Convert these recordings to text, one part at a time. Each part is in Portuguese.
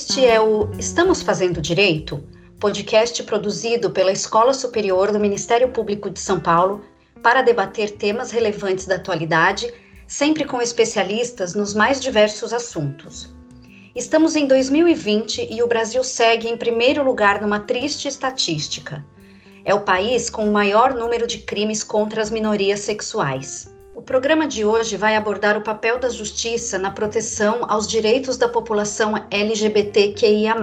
Este é o Estamos Fazendo Direito, podcast produzido pela Escola Superior do Ministério Público de São Paulo para debater temas relevantes da atualidade, sempre com especialistas nos mais diversos assuntos. Estamos em 2020 e o Brasil segue em primeiro lugar numa triste estatística. É o país com o maior número de crimes contra as minorias sexuais. O programa de hoje vai abordar o papel da justiça na proteção aos direitos da população LGBTQIA.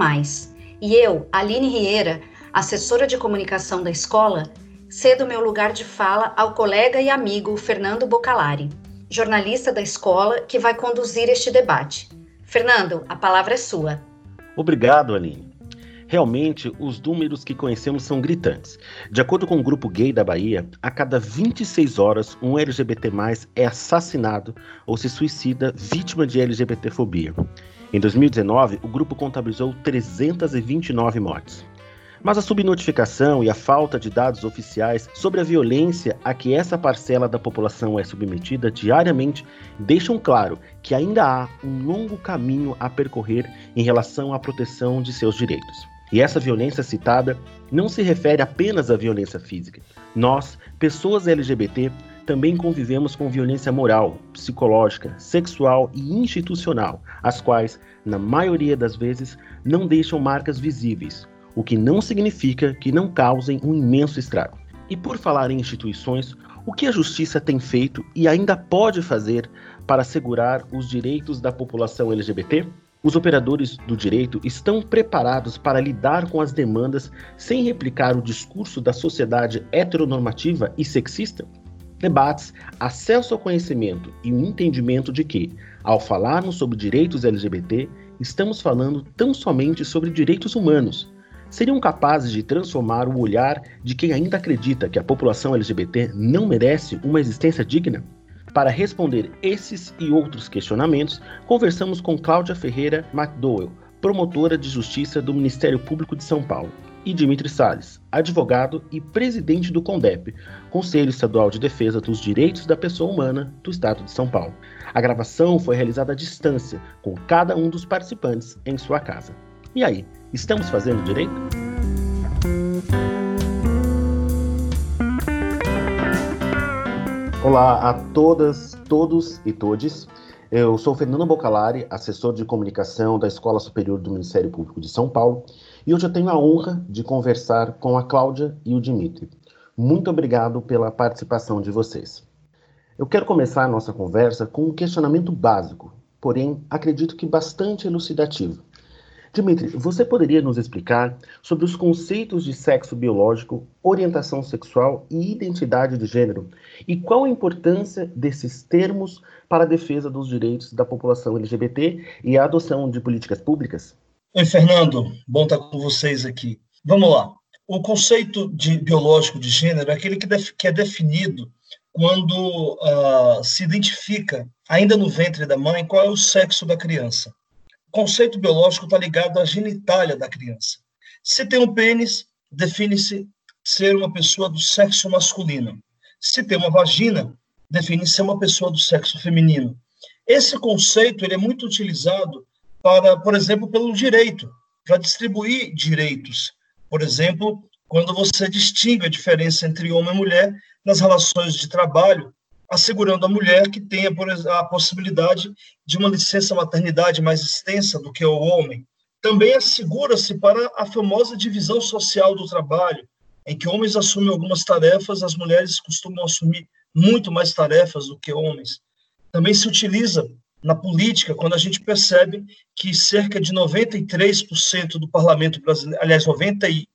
E eu, Aline Rieira, assessora de comunicação da escola, cedo meu lugar de fala ao colega e amigo Fernando Bocalari, jornalista da escola que vai conduzir este debate. Fernando, a palavra é sua. Obrigado, Aline. Realmente, os números que conhecemos são gritantes. De acordo com o grupo gay da Bahia, a cada 26 horas, um LGBT é assassinado ou se suicida vítima de LGBTfobia. Em 2019, o grupo contabilizou 329 mortes. Mas a subnotificação e a falta de dados oficiais sobre a violência a que essa parcela da população é submetida diariamente deixam claro que ainda há um longo caminho a percorrer em relação à proteção de seus direitos. E essa violência citada não se refere apenas à violência física. Nós, pessoas LGBT, também convivemos com violência moral, psicológica, sexual e institucional, as quais, na maioria das vezes, não deixam marcas visíveis, o que não significa que não causem um imenso estrago. E por falar em instituições, o que a justiça tem feito e ainda pode fazer para assegurar os direitos da população LGBT? Os operadores do direito estão preparados para lidar com as demandas sem replicar o discurso da sociedade heteronormativa e sexista? Debates, acesso ao conhecimento e o entendimento de que, ao falarmos sobre direitos LGBT, estamos falando tão somente sobre direitos humanos. Seriam capazes de transformar o olhar de quem ainda acredita que a população LGBT não merece uma existência digna? Para responder esses e outros questionamentos, conversamos com Cláudia Ferreira McDowell, promotora de justiça do Ministério Público de São Paulo, e Dimitri Salles, advogado e presidente do CONDEP, Conselho Estadual de Defesa dos Direitos da Pessoa Humana do Estado de São Paulo. A gravação foi realizada à distância, com cada um dos participantes em sua casa. E aí, estamos fazendo direito? Olá a todas, todos e todes. Eu sou Fernando Bocalari, assessor de comunicação da Escola Superior do Ministério Público de São Paulo, e hoje eu tenho a honra de conversar com a Cláudia e o Dimitri. Muito obrigado pela participação de vocês. Eu quero começar a nossa conversa com um questionamento básico, porém acredito que bastante elucidativo. Dimitri, você poderia nos explicar sobre os conceitos de sexo biológico, orientação sexual e identidade de gênero e qual a importância desses termos para a defesa dos direitos da população LGBT e a adoção de políticas públicas? Oi, Fernando. Bom estar com vocês aqui. Vamos lá. O conceito de biológico de gênero é aquele que, def que é definido quando uh, se identifica, ainda no ventre da mãe, qual é o sexo da criança. Conceito biológico está ligado à genitália da criança. Se tem um pênis, define-se ser uma pessoa do sexo masculino. Se tem uma vagina, define-se ser uma pessoa do sexo feminino. Esse conceito ele é muito utilizado para, por exemplo, pelo direito, para distribuir direitos. Por exemplo, quando você distingue a diferença entre homem e mulher nas relações de trabalho assegurando a mulher que tenha a possibilidade de uma licença maternidade mais extensa do que o homem. Também assegura-se para a famosa divisão social do trabalho, em que homens assumem algumas tarefas, as mulheres costumam assumir muito mais tarefas do que homens. Também se utiliza na política quando a gente percebe que cerca de 93% do parlamento brasileiro, aliás, 92%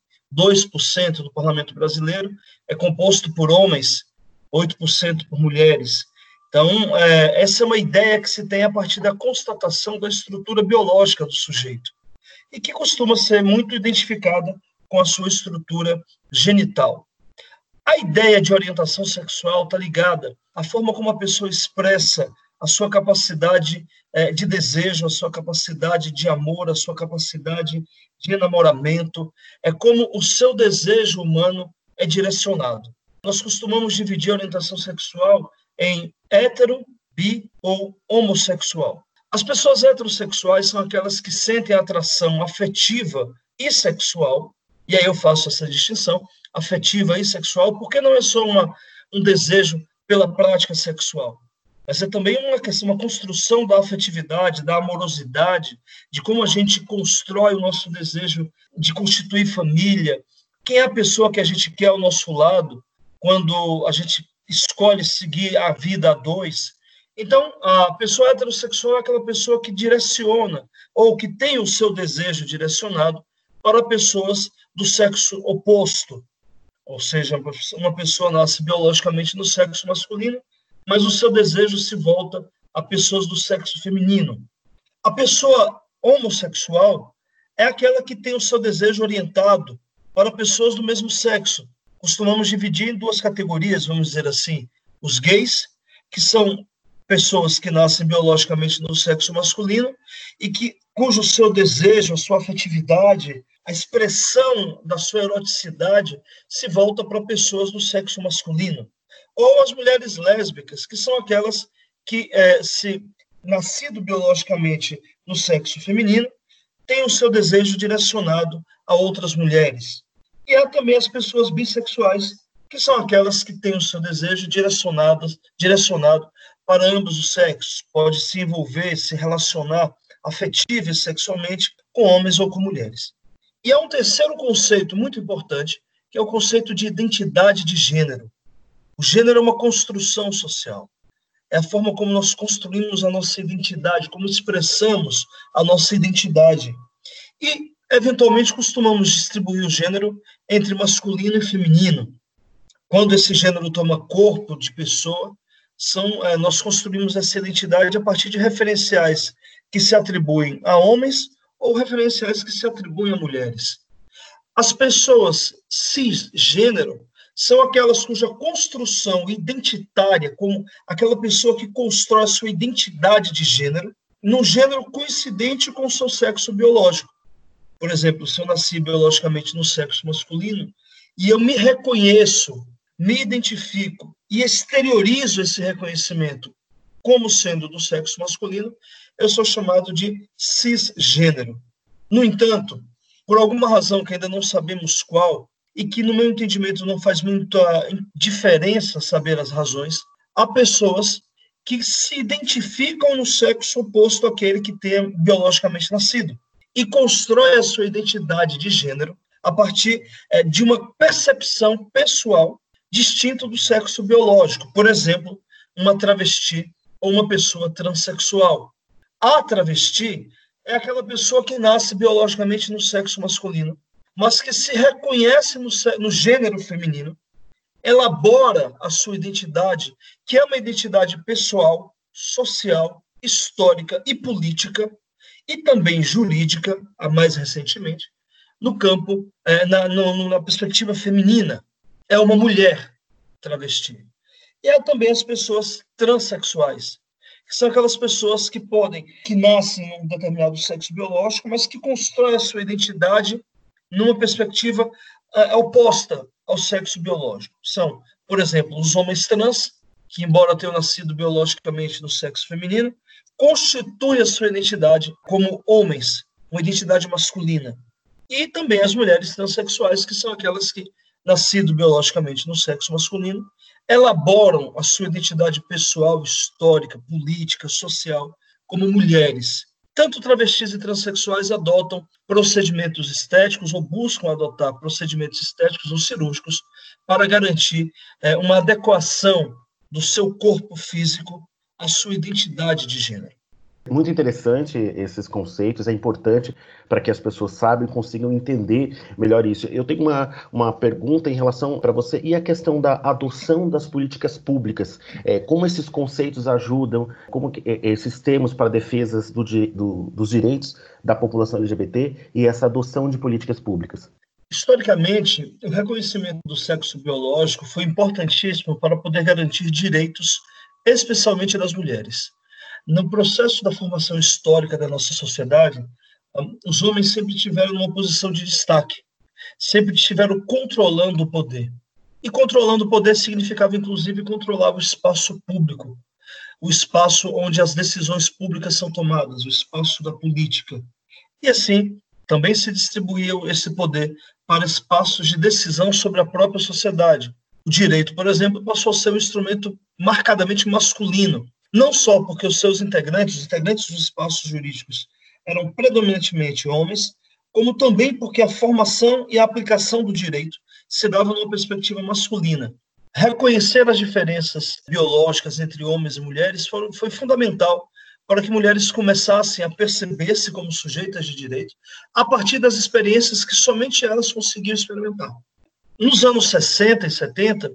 do parlamento brasileiro é composto por homens 8% por mulheres. Então, é, essa é uma ideia que se tem a partir da constatação da estrutura biológica do sujeito, e que costuma ser muito identificada com a sua estrutura genital. A ideia de orientação sexual está ligada à forma como a pessoa expressa a sua capacidade é, de desejo, a sua capacidade de amor, a sua capacidade de enamoramento, é como o seu desejo humano é direcionado nós costumamos dividir a orientação sexual em hétero, bi ou homossexual. As pessoas heterossexuais são aquelas que sentem atração afetiva e sexual, e aí eu faço essa distinção, afetiva e sexual, porque não é só uma, um desejo pela prática sexual, mas é também uma questão, uma construção da afetividade, da amorosidade, de como a gente constrói o nosso desejo de constituir família, quem é a pessoa que a gente quer ao nosso lado quando a gente escolhe seguir a vida a dois. Então, a pessoa heterossexual é aquela pessoa que direciona ou que tem o seu desejo direcionado para pessoas do sexo oposto. Ou seja, uma pessoa nasce biologicamente no sexo masculino, mas o seu desejo se volta a pessoas do sexo feminino. A pessoa homossexual é aquela que tem o seu desejo orientado para pessoas do mesmo sexo. Costumamos dividir em duas categorias, vamos dizer assim: os gays, que são pessoas que nascem biologicamente no sexo masculino e que cujo seu desejo, a sua afetividade, a expressão da sua eroticidade se volta para pessoas do sexo masculino. Ou as mulheres lésbicas, que são aquelas que, é, se nascido biologicamente no sexo feminino, têm o seu desejo direcionado a outras mulheres. E há também as pessoas bissexuais, que são aquelas que têm o seu desejo direcionado, direcionado para ambos os sexos. Pode se envolver, se relacionar afetiva e sexualmente com homens ou com mulheres. E há um terceiro conceito muito importante, que é o conceito de identidade de gênero. O gênero é uma construção social. É a forma como nós construímos a nossa identidade, como expressamos a nossa identidade. E Eventualmente, costumamos distribuir o gênero entre masculino e feminino. Quando esse gênero toma corpo de pessoa, são, é, nós construímos essa identidade a partir de referenciais que se atribuem a homens ou referenciais que se atribuem a mulheres. As pessoas cisgênero são aquelas cuja construção identitária, como aquela pessoa que constrói sua identidade de gênero, num gênero coincidente com o seu sexo biológico. Por exemplo, se eu nasci biologicamente no sexo masculino e eu me reconheço, me identifico e exteriorizo esse reconhecimento como sendo do sexo masculino, eu sou chamado de cisgênero. No entanto, por alguma razão que ainda não sabemos qual, e que no meu entendimento não faz muita diferença saber as razões, há pessoas que se identificam no sexo oposto àquele que tem biologicamente nascido e constrói a sua identidade de gênero a partir é, de uma percepção pessoal distinta do sexo biológico. Por exemplo, uma travesti ou uma pessoa transexual. A travesti é aquela pessoa que nasce biologicamente no sexo masculino, mas que se reconhece no, no gênero feminino, elabora a sua identidade, que é uma identidade pessoal, social, histórica e política, e também jurídica, a mais recentemente, no campo, é, na, no, na perspectiva feminina. É uma mulher travesti. E há também as pessoas transexuais, que são aquelas pessoas que podem, que nascem em um determinado sexo biológico, mas que constroem a sua identidade numa perspectiva é, oposta ao sexo biológico. São, por exemplo, os homens trans, que, embora tenham nascido biologicamente no sexo feminino, constituem a sua identidade como homens, uma identidade masculina. E também as mulheres transexuais, que são aquelas que, nascido biologicamente no sexo masculino, elaboram a sua identidade pessoal, histórica, política, social, como mulheres. Tanto travestis e transexuais adotam procedimentos estéticos ou buscam adotar procedimentos estéticos ou cirúrgicos para garantir é, uma adequação do seu corpo físico a sua identidade de gênero. Muito interessante esses conceitos, é importante para que as pessoas saibam e consigam entender melhor isso. Eu tenho uma, uma pergunta em relação para você e a questão da adoção das políticas públicas. É, como esses conceitos ajudam, como que, é, esses termos para defesas do, do, dos direitos da população LGBT e essa adoção de políticas públicas? Historicamente, o reconhecimento do sexo biológico foi importantíssimo para poder garantir direitos especialmente das mulheres. No processo da formação histórica da nossa sociedade, os homens sempre tiveram uma posição de destaque, sempre estiveram controlando o poder. E controlando o poder significava, inclusive, controlar o espaço público. o espaço onde as decisões públicas são tomadas, o espaço da política. E assim, também se distribuía esse poder para espaços de decisão sobre a própria sociedade. O direito, por exemplo, passou a ser um instrumento marcadamente masculino, não só porque os seus integrantes, os integrantes dos espaços jurídicos, eram predominantemente homens, como também porque a formação e a aplicação do direito se dava numa perspectiva masculina. Reconhecer as diferenças biológicas entre homens e mulheres foi, foi fundamental para que mulheres começassem a perceber-se como sujeitas de direito a partir das experiências que somente elas conseguiam experimentar. Nos anos 60 e 70,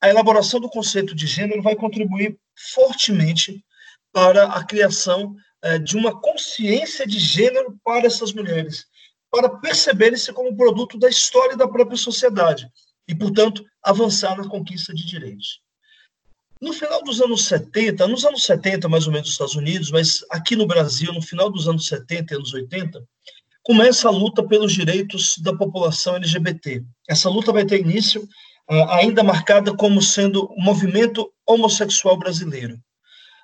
a elaboração do conceito de gênero vai contribuir fortemente para a criação eh, de uma consciência de gênero para essas mulheres, para perceberem-se como produto da história da própria sociedade e, portanto, avançar na conquista de direitos. No final dos anos 70, nos anos 70, mais ou menos, nos Estados Unidos, mas aqui no Brasil, no final dos anos 70 e anos 80, começa a luta pelos direitos da população LGBT. Essa luta vai ter início uh, ainda marcada como sendo o movimento homossexual brasileiro.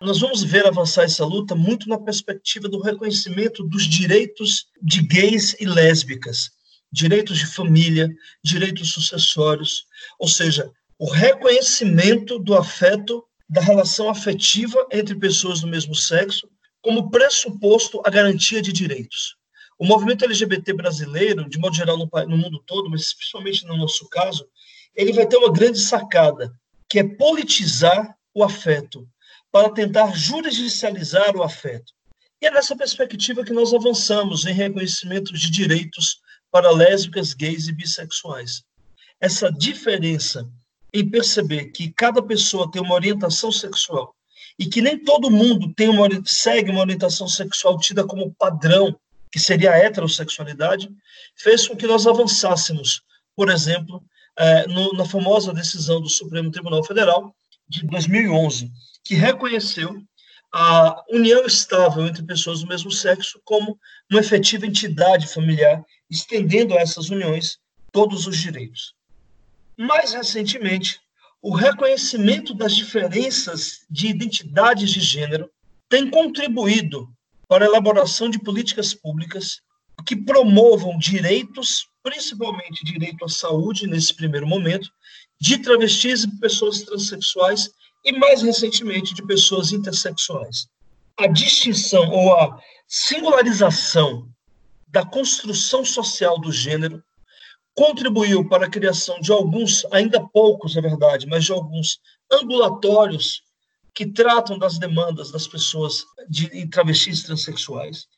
Nós vamos ver avançar essa luta muito na perspectiva do reconhecimento dos direitos de gays e lésbicas, direitos de família, direitos sucessórios, ou seja, o reconhecimento do afeto, da relação afetiva entre pessoas do mesmo sexo, como pressuposto à garantia de direitos. O movimento LGBT brasileiro, de modo geral no, no mundo todo, mas principalmente no nosso caso, ele vai ter uma grande sacada, que é politizar o afeto, para tentar judicializar o afeto. E é nessa perspectiva que nós avançamos em reconhecimento de direitos para lésbicas, gays e bissexuais. Essa diferença em perceber que cada pessoa tem uma orientação sexual e que nem todo mundo tem uma, segue uma orientação sexual tida como padrão, que seria a heterossexualidade, fez com que nós avançássemos, por exemplo, é, no, na famosa decisão do Supremo Tribunal Federal de 2011, que reconheceu a união estável entre pessoas do mesmo sexo como uma efetiva entidade familiar, estendendo a essas uniões todos os direitos. Mais recentemente, o reconhecimento das diferenças de identidades de gênero tem contribuído para a elaboração de políticas públicas que promovam direitos, principalmente direito à saúde, nesse primeiro momento, de travestis e pessoas transexuais e, mais recentemente, de pessoas intersexuais. A distinção ou a singularização da construção social do gênero contribuiu para a criação de alguns, ainda poucos, é verdade, mas de alguns ambulatórios que tratam das demandas das pessoas de travestis transexuais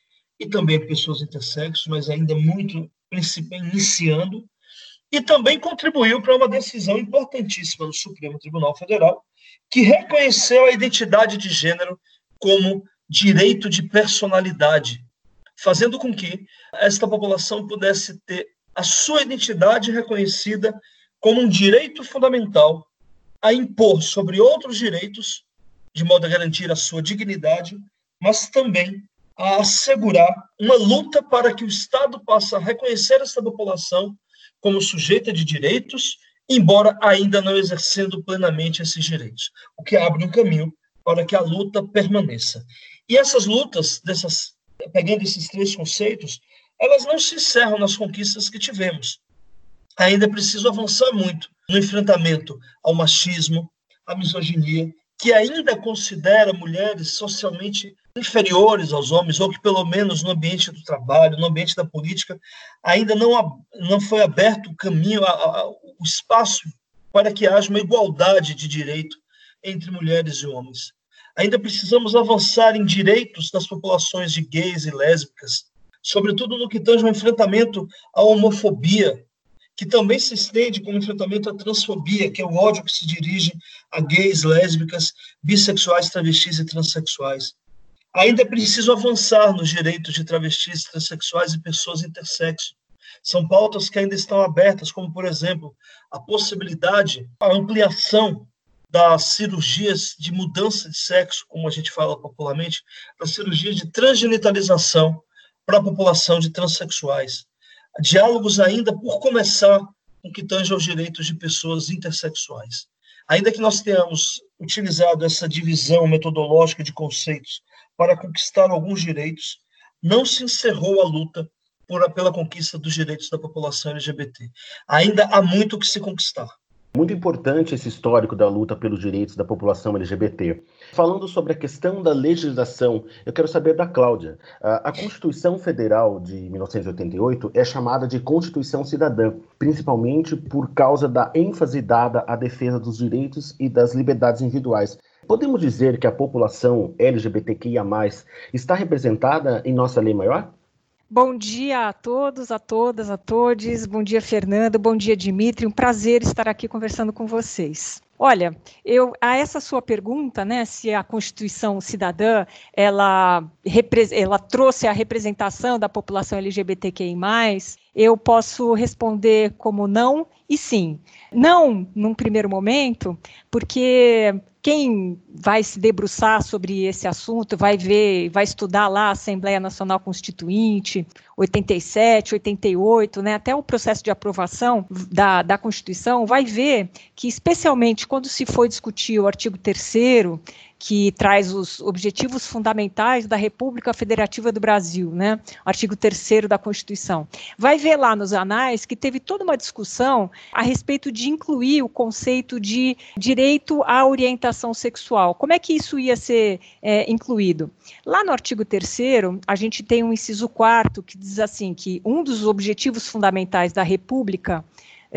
e também pessoas intersexos, mas ainda muito iniciando, e também contribuiu para uma decisão importantíssima no Supremo Tribunal Federal, que reconheceu a identidade de gênero como direito de personalidade, fazendo com que esta população pudesse ter a sua identidade reconhecida como um direito fundamental a impor sobre outros direitos, de modo a garantir a sua dignidade, mas também a assegurar uma luta para que o Estado possa reconhecer essa população como sujeita de direitos, embora ainda não exercendo plenamente esses direitos, o que abre um caminho para que a luta permaneça. E essas lutas, dessas, pegando esses três conceitos, elas não se encerram nas conquistas que tivemos. Ainda é preciso avançar muito no enfrentamento ao machismo, à misoginia, que ainda considera mulheres socialmente inferiores aos homens, ou que pelo menos no ambiente do trabalho, no ambiente da política, ainda não, não foi aberto o caminho, a, a, o espaço para que haja uma igualdade de direito entre mulheres e homens. Ainda precisamos avançar em direitos das populações de gays e lésbicas, sobretudo no que tange ao enfrentamento à homofobia, que também se estende como enfrentamento à transfobia, que é o ódio que se dirige a gays, lésbicas, bissexuais, travestis e transexuais. Ainda é preciso avançar nos direitos de travestis, transexuais e pessoas intersexo. São pautas que ainda estão abertas, como, por exemplo, a possibilidade, a ampliação das cirurgias de mudança de sexo, como a gente fala popularmente, das cirurgias de transgenitalização, para a população de transexuais. Diálogos ainda por começar com que tange aos direitos de pessoas intersexuais. Ainda que nós tenhamos utilizado essa divisão metodológica de conceitos para conquistar alguns direitos, não se encerrou a luta por, pela conquista dos direitos da população LGBT. Ainda há muito que se conquistar. Muito importante esse histórico da luta pelos direitos da população LGBT. Falando sobre a questão da legislação, eu quero saber da Cláudia. A Constituição Federal de 1988 é chamada de Constituição Cidadã, principalmente por causa da ênfase dada à defesa dos direitos e das liberdades individuais. Podemos dizer que a população LGBTQIA, está representada em nossa lei maior? Bom dia a todos, a todas, a todos. Bom dia, Fernando. Bom dia, Dimitri. Um prazer estar aqui conversando com vocês. Olha, eu a essa sua pergunta, né, se a Constituição Cidadã ela, ela trouxe a representação da população LGBTQI+, eu posso responder como não e sim. Não num primeiro momento, porque quem vai se debruçar sobre esse assunto, vai ver, vai estudar lá a Assembleia Nacional Constituinte, 87, 88, né, até o processo de aprovação da, da Constituição, vai ver que, especialmente quando se for discutir o artigo 3 que traz os objetivos fundamentais da República Federativa do Brasil, né? Artigo 3 da Constituição. Vai ver lá nos anais que teve toda uma discussão a respeito de incluir o conceito de direito à orientação sexual. Como é que isso ia ser é, incluído? Lá no artigo 3 a gente tem um inciso 4 que diz assim que um dos objetivos fundamentais da República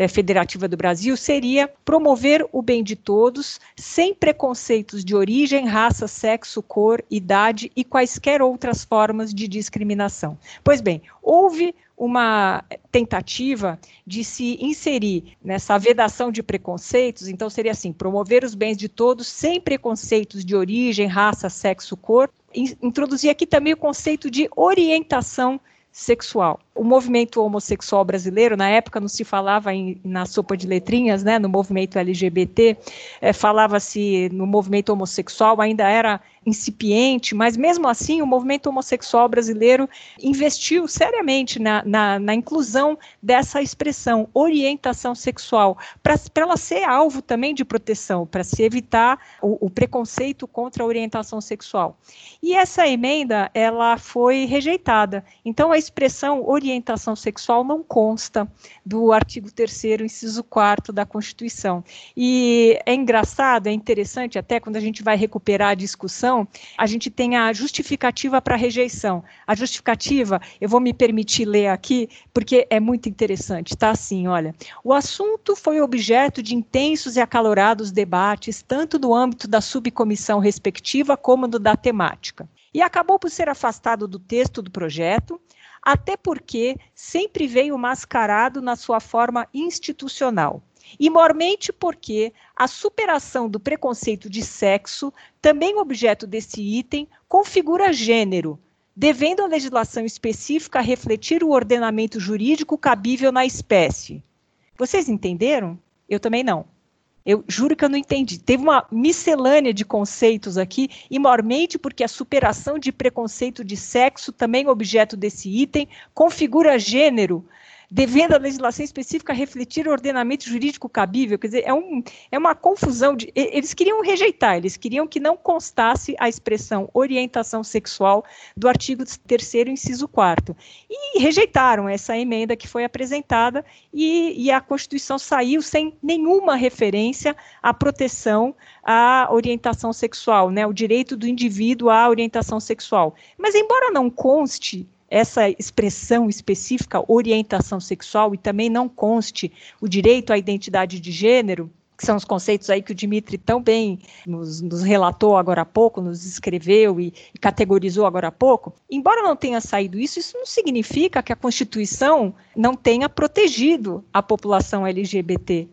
Federativa do Brasil seria promover o bem de todos, sem preconceitos de origem, raça, sexo, cor, idade e quaisquer outras formas de discriminação. Pois bem, houve uma tentativa de se inserir nessa vedação de preconceitos, então seria assim: promover os bens de todos sem preconceitos de origem, raça, sexo, cor. Introduzir aqui também o conceito de orientação sexual. O movimento homossexual brasileiro, na época não se falava em, na sopa de letrinhas, né, no movimento LGBT, é, falava-se no movimento homossexual, ainda era incipiente, mas mesmo assim o movimento homossexual brasileiro investiu seriamente na, na, na inclusão dessa expressão, orientação sexual, para ela ser alvo também de proteção, para se evitar o, o, preconceito contra a orientação sexual. E essa emenda, ela foi rejeitada. Então, a expressão orientação sexual não consta do artigo 3 inciso 4 da Constituição. E é engraçado, é interessante, até quando a gente vai recuperar a discussão, a gente tem a justificativa para rejeição. A justificativa, eu vou me permitir ler aqui, porque é muito interessante. Está assim, olha. O assunto foi objeto de intensos e acalorados debates, tanto no âmbito da subcomissão respectiva como no da temática. E acabou por ser afastado do texto do projeto, até porque sempre veio mascarado na sua forma institucional e mormente porque a superação do preconceito de sexo, também objeto desse item, configura gênero, devendo a legislação específica refletir o ordenamento jurídico cabível na espécie. Vocês entenderam? Eu também não. Eu juro que eu não entendi. Teve uma miscelânea de conceitos aqui, e mormente porque a superação de preconceito de sexo, também objeto desse item, configura gênero, devendo a legislação específica refletir o ordenamento jurídico cabível. Quer dizer, é, um, é uma confusão. De, eles queriam rejeitar, eles queriam que não constasse a expressão orientação sexual do artigo 3, inciso 4. E rejeitaram essa emenda que foi apresentada, e, e a Constituição saiu sem nenhuma referência à proteção à orientação sexual, né, o direito do indivíduo à orientação sexual. Mas, embora não conste essa expressão específica, orientação sexual, e também não conste o direito à identidade de gênero, que são os conceitos aí que o Dimitri tão bem nos, nos relatou agora há pouco, nos escreveu e, e, categorizou agora há pouco, embora não tenha saído isso, isso não significa que a Constituição não tenha protegido a população LGBT.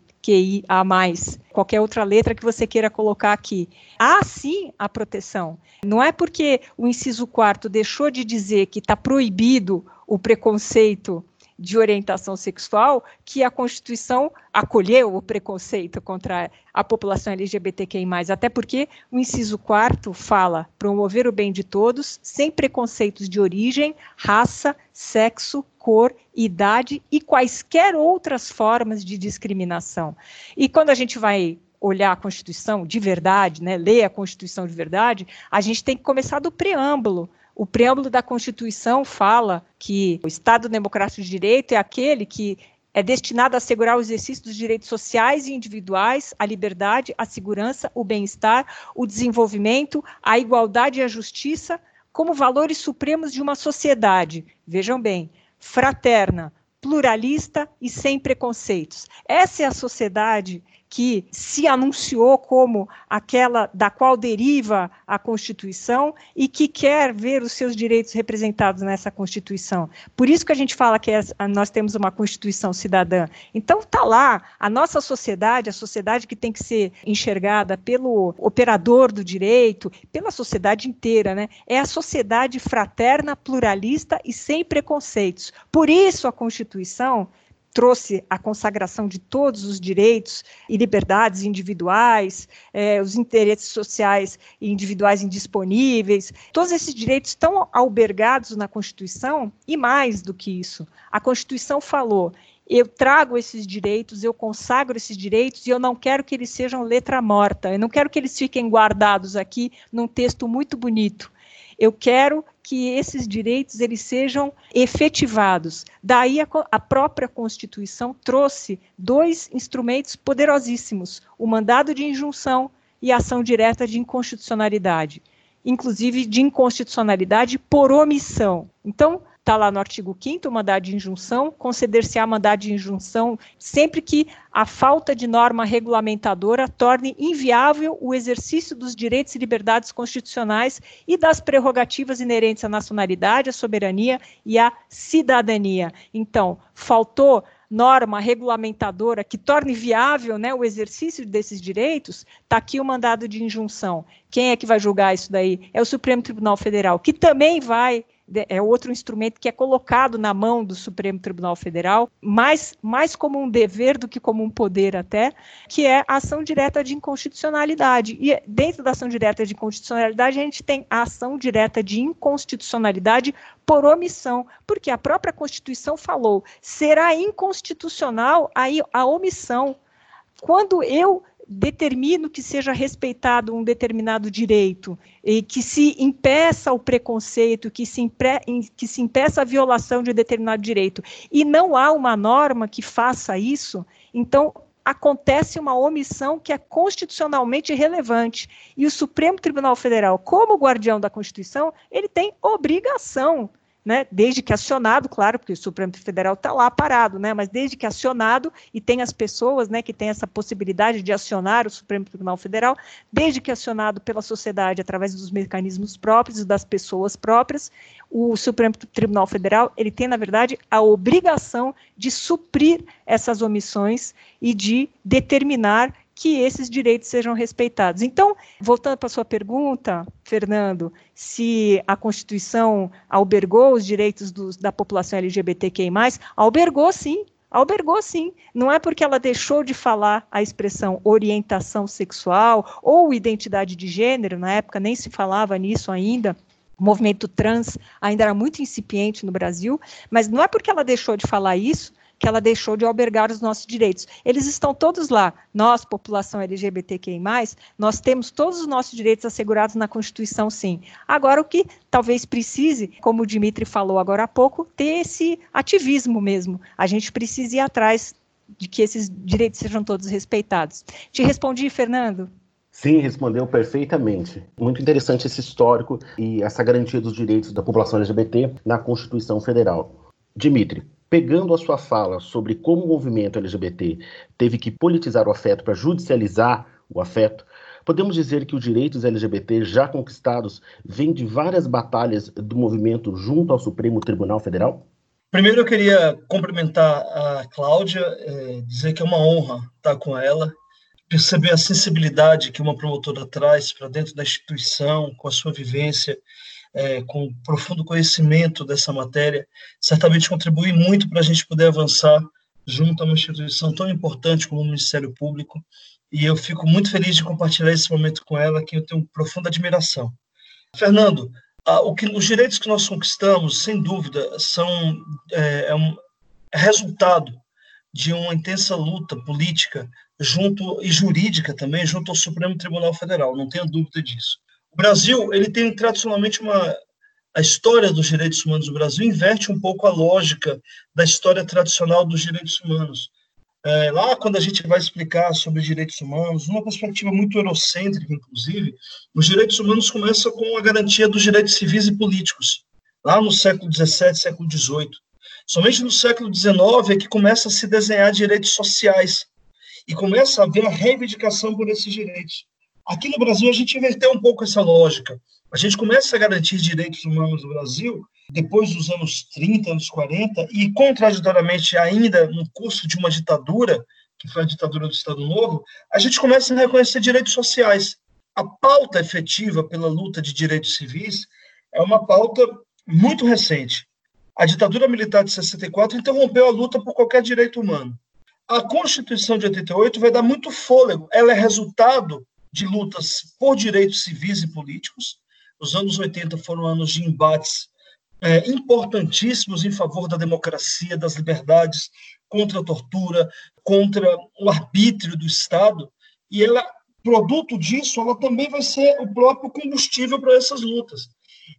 Mais qualquer outra letra que você queira colocar aqui. Há sim a proteção. Não é porque o inciso 4 deixou de dizer que está proibido o preconceito de orientação sexual que a Constituição acolheu o preconceito contra a população LGBTQI+, até porque o inciso 4 fala promover o bem de todos, sem preconceitos de origem, raça, sexo, cor, idade e quaisquer outras formas de discriminação. E quando a gente vai olhar a Constituição de verdade, né, ler a Constituição de verdade, a gente tem que começar do preâmbulo. O preâmbulo da Constituição fala que o Estado Democrático de Direito é aquele que é destinado a assegurar o exercício dos direitos sociais e individuais, a liberdade, a segurança, o bem-estar, o desenvolvimento, a igualdade e a justiça como valores supremos de uma sociedade. Vejam bem, fraterna, pluralista e sem preconceitos. Essa é a sociedade que se anunciou como aquela da qual deriva a Constituição e que quer ver os seus direitos representados nessa Constituição. Por isso que a gente fala que é, nós temos uma Constituição cidadã. Então está lá a nossa sociedade, a sociedade que tem que ser enxergada pelo operador do direito, pela sociedade inteira, né? É a sociedade fraterna, pluralista e sem preconceitos. Por isso a Constituição trouxe a consagração de todos os direitos e liberdades individuais, é, os interesses sociais e individuais indisponíveis. Todos esses direitos estão albergados na Constituição e mais do que isso. A Constituição falou eu trago esses direitos, eu consagro esses direitos e eu não quero que eles sejam letra morta, eu não quero que eles fiquem guardados aqui num texto muito bonito. Eu quero que esses direitos eles sejam efetivados. Daí a, a própria Constituição trouxe dois instrumentos poderosíssimos: o mandado de injunção e a ação direta de inconstitucionalidade, inclusive de inconstitucionalidade por omissão. Então, está lá no artigo 5 o mandado de injunção, conceder-se-á mandado de injunção sempre que a falta de norma regulamentadora torne inviável o exercício dos direitos e liberdades constitucionais e das prerrogativas inerentes à nacionalidade, à soberania e à cidadania. Então, faltou norma regulamentadora que torne viável né, o exercício desses direitos, está aqui o mandado de injunção. Quem é que vai julgar isso daí? É o Supremo Tribunal Federal, que também vai é outro instrumento que é colocado na mão do Supremo Tribunal Federal, mais, mais como um dever do que como um poder até, que é a ação direta de inconstitucionalidade. E dentro da ação direta de inconstitucionalidade, a gente tem a ação direta de inconstitucionalidade por omissão, porque a própria Constituição falou, será inconstitucional a, a omissão. Quando eu determino que seja respeitado um determinado direito e que se impeça o preconceito, que se, impre, que se impeça a violação de determinado direito, e não há uma norma que faça isso, então acontece uma omissão que é constitucionalmente relevante. E o Supremo Tribunal Federal, como guardião da Constituição, ele tem obrigação né, desde que acionado, claro, porque o Supremo Federal está lá parado, né, mas desde que acionado, e tem as pessoas né, que têm essa possibilidade de acionar o Supremo Tribunal Federal, desde que acionado pela sociedade através dos mecanismos próprios das pessoas próprias, o Supremo Tribunal Federal ele tem, na verdade, a obrigação de suprir essas omissões e de determinar que esses direitos sejam respeitados. Então, voltando para a sua pergunta, Fernando, se a Constituição albergou os direitos dos, da população LGBTQI+, albergou sim, albergou sim. Não é porque ela deixou de falar a expressão orientação sexual ou identidade de gênero, na época nem se falava nisso ainda, o movimento trans ainda era muito incipiente no Brasil, mas não é porque ela deixou de falar isso que ela deixou de albergar os nossos direitos. Eles estão todos lá. Nós, população LGBTQI+, nós temos todos os nossos direitos assegurados na Constituição, sim. Agora, o que talvez precise, como o Dimitri falou agora há pouco, ter esse ativismo mesmo. A gente precisa ir atrás de que esses direitos sejam todos respeitados. Te respondi, Fernando? Sim, respondeu perfeitamente. Muito interessante esse histórico e essa garantia dos direitos da população LGBT na Constituição Federal. Dimitri, pegando a sua fala sobre como o movimento LGBT teve que politizar o afeto para judicializar o afeto, podemos dizer que os direitos LGBT já conquistados vêm de várias batalhas do movimento junto ao Supremo Tribunal Federal? Primeiro, eu queria cumprimentar a Cláudia, é, dizer que é uma honra estar com ela, perceber a sensibilidade que uma promotora traz para dentro da instituição, com a sua vivência, é, com profundo conhecimento dessa matéria, certamente contribui muito para a gente poder avançar junto a uma instituição tão importante como o Ministério Público. E eu fico muito feliz de compartilhar esse momento com ela, que eu tenho profunda admiração. Fernando, o que, os direitos que nós conquistamos, sem dúvida, são é, é um resultado de uma intensa luta política junto e jurídica também junto ao Supremo Tribunal Federal, não tenha dúvida disso. O Brasil, ele tem tradicionalmente uma a história dos direitos humanos do Brasil inverte um pouco a lógica da história tradicional dos direitos humanos. É, lá, quando a gente vai explicar sobre os direitos humanos, numa perspectiva muito eurocêntrica, inclusive, os direitos humanos começam com a garantia dos direitos civis e políticos, lá no século XVII, século XVIII. Somente no século XIX é que começa a se desenhar direitos sociais e começa a haver a reivindicação por esses direitos. Aqui no Brasil, a gente inverteu um pouco essa lógica. A gente começa a garantir direitos humanos no Brasil depois dos anos 30, anos 40, e contraditoriamente ainda no curso de uma ditadura, que foi a ditadura do Estado Novo, a gente começa a reconhecer direitos sociais. A pauta efetiva pela luta de direitos civis é uma pauta muito recente. A ditadura militar de 64 interrompeu a luta por qualquer direito humano. A Constituição de 88 vai dar muito fôlego. Ela é resultado de lutas por direitos civis e políticos, os anos 80 foram anos de embates é, importantíssimos em favor da democracia, das liberdades, contra a tortura, contra o arbítrio do Estado, e ela, produto disso, ela também vai ser o próprio combustível para essas lutas.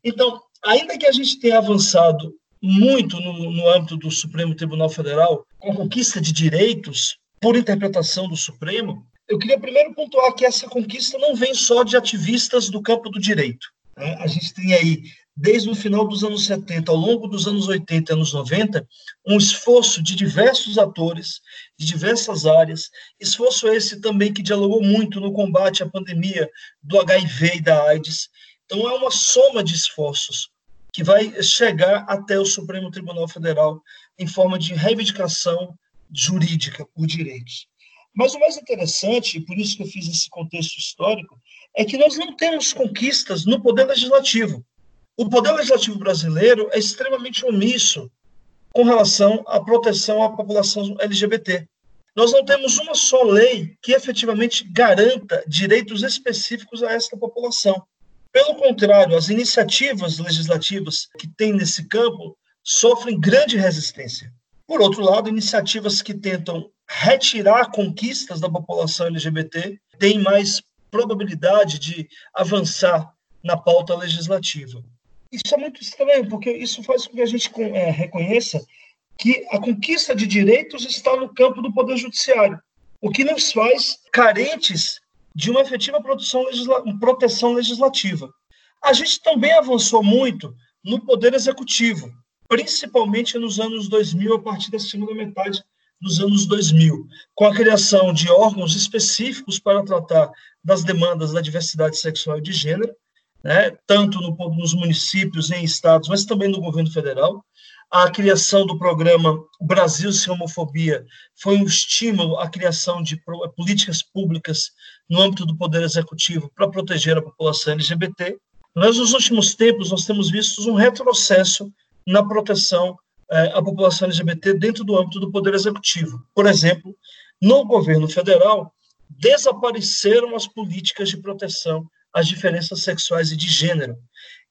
Então, ainda que a gente tenha avançado muito no, no âmbito do Supremo Tribunal Federal, com a conquista de direitos, por interpretação do Supremo, eu queria primeiro pontuar que essa conquista não vem só de ativistas do campo do direito. Né? A gente tem aí, desde o final dos anos 70, ao longo dos anos 80 e anos 90, um esforço de diversos atores, de diversas áreas, esforço esse também que dialogou muito no combate à pandemia do HIV e da AIDS. Então, é uma soma de esforços que vai chegar até o Supremo Tribunal Federal em forma de reivindicação jurídica por direitos. Mas o mais interessante, e por isso que eu fiz esse contexto histórico, é que nós não temos conquistas no poder legislativo. O poder legislativo brasileiro é extremamente omisso com relação à proteção à população LGBT. Nós não temos uma só lei que efetivamente garanta direitos específicos a esta população. Pelo contrário, as iniciativas legislativas que tem nesse campo sofrem grande resistência. Por outro lado, iniciativas que tentam retirar conquistas da população LGBT têm mais probabilidade de avançar na pauta legislativa. Isso é muito estranho, porque isso faz com que a gente é, reconheça que a conquista de direitos está no campo do Poder Judiciário, o que nos faz carentes de uma efetiva legisla proteção legislativa. A gente também avançou muito no Poder Executivo, principalmente nos anos 2000, a partir da segunda metade dos anos 2000, com a criação de órgãos específicos para tratar das demandas da diversidade sexual e de gênero, né, tanto no, nos municípios, em estados, mas também no governo federal. A criação do programa Brasil Sem Homofobia foi um estímulo à criação de políticas públicas no âmbito do Poder Executivo para proteger a população LGBT. Mas, nos últimos tempos, nós temos visto um retrocesso na proteção a população LGBT dentro do âmbito do Poder Executivo. Por exemplo, no governo federal, desapareceram as políticas de proteção às diferenças sexuais e de gênero.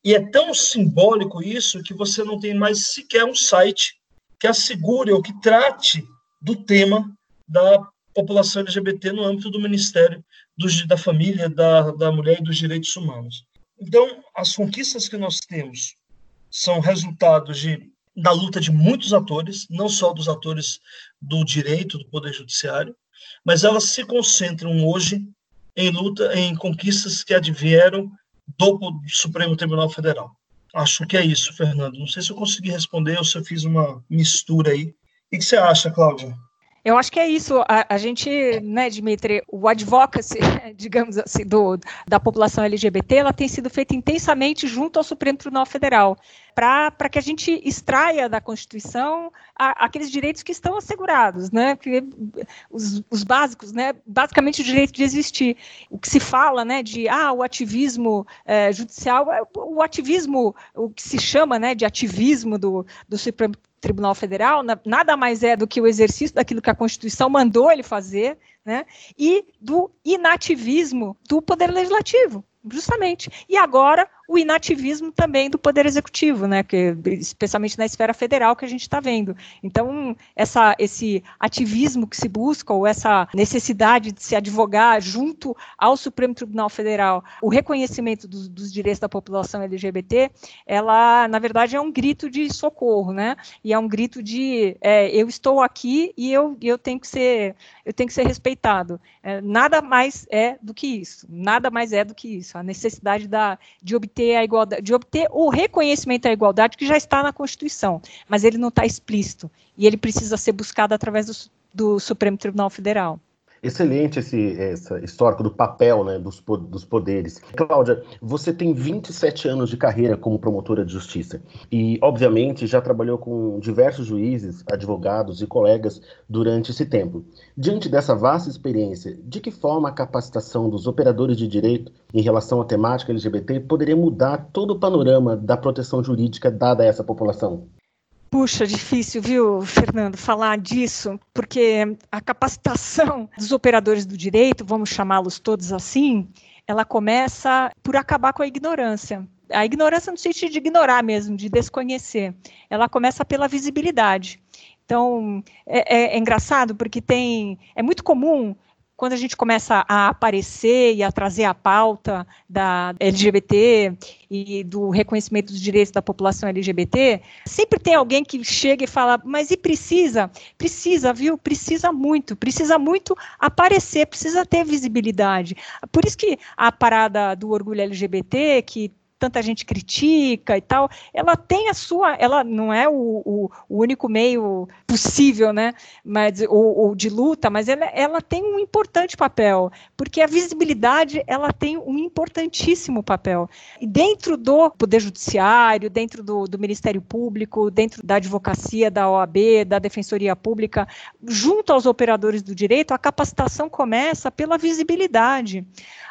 E é tão simbólico isso que você não tem mais sequer um site que assegure ou que trate do tema da população LGBT no âmbito do Ministério dos, da Família, da, da Mulher e dos Direitos Humanos. Então, as conquistas que nós temos são resultados de da luta de muitos atores, não só dos atores do direito, do poder judiciário, mas elas se concentram hoje em luta, em conquistas que advieram do Supremo Tribunal Federal. Acho que é isso, Fernando. Não sei se eu consegui responder ou se eu fiz uma mistura aí. O que você acha, Cláudia? Eu acho que é isso. A, a, gente, né, Dimitri, o advocacy, digamos assim, do, da população LGBT, ela tem sido feita intensamente junto ao Supremo Tribunal Federal, para que a gente extraia da Constituição a, aqueles direitos que estão assegurados, né, os, os, básicos, né, basicamente o direito de existir. O que se fala, né, de ah, o ativismo é, judicial, é, o ativismo, o que se chama, né, de ativismo do, do Supremo Tribunal Federal nada mais é do que o exercício daquilo que a Constituição mandou ele fazer, né? E do inativismo do poder legislativo, justamente. E agora o inativismo também do poder executivo, né, que, especialmente na esfera federal que a gente está vendo. Então, essa, esse ativismo que se busca, ou essa necessidade de se advogar junto ao Supremo Tribunal Federal, o reconhecimento dos, dos direitos da população LGBT, ela, na verdade, é um grito de socorro, né, e é um grito de é, eu estou aqui e eu, eu tenho que ser eu tenho que ser respeitado. É, nada mais é do que isso, nada mais é do que isso, a necessidade da, de obter obter a igualdade, de obter o reconhecimento à igualdade que já está na Constituição, mas ele não está explícito e ele precisa ser buscado através do, do Supremo Tribunal Federal. Excelente esse, esse histórico do papel né, dos, dos poderes. Cláudia, você tem 27 anos de carreira como promotora de justiça e, obviamente, já trabalhou com diversos juízes, advogados e colegas durante esse tempo. Diante dessa vasta experiência, de que forma a capacitação dos operadores de direito em relação à temática LGBT poderia mudar todo o panorama da proteção jurídica dada a essa população? Puxa, difícil, viu, Fernando, falar disso, porque a capacitação dos operadores do direito, vamos chamá-los todos assim, ela começa por acabar com a ignorância. A ignorância no sentido de ignorar mesmo, de desconhecer. Ela começa pela visibilidade. Então, é, é, é engraçado porque tem. É muito comum quando a gente começa a aparecer e a trazer a pauta da LGBT e do reconhecimento dos direitos da população LGBT, sempre tem alguém que chega e fala, mas e precisa? Precisa, viu? Precisa muito, precisa muito aparecer, precisa ter visibilidade. Por isso que a parada do orgulho LGBT, que tanta gente critica e tal, ela tem a sua, ela não é o, o, o único meio possível, né, mas, ou, ou, de luta, mas ela, ela tem um importante papel, porque a visibilidade, ela tem um importantíssimo papel. E dentro do Poder Judiciário, dentro do, do Ministério Público, dentro da advocacia, da OAB, da Defensoria Pública, junto aos operadores do direito, a capacitação começa pela visibilidade.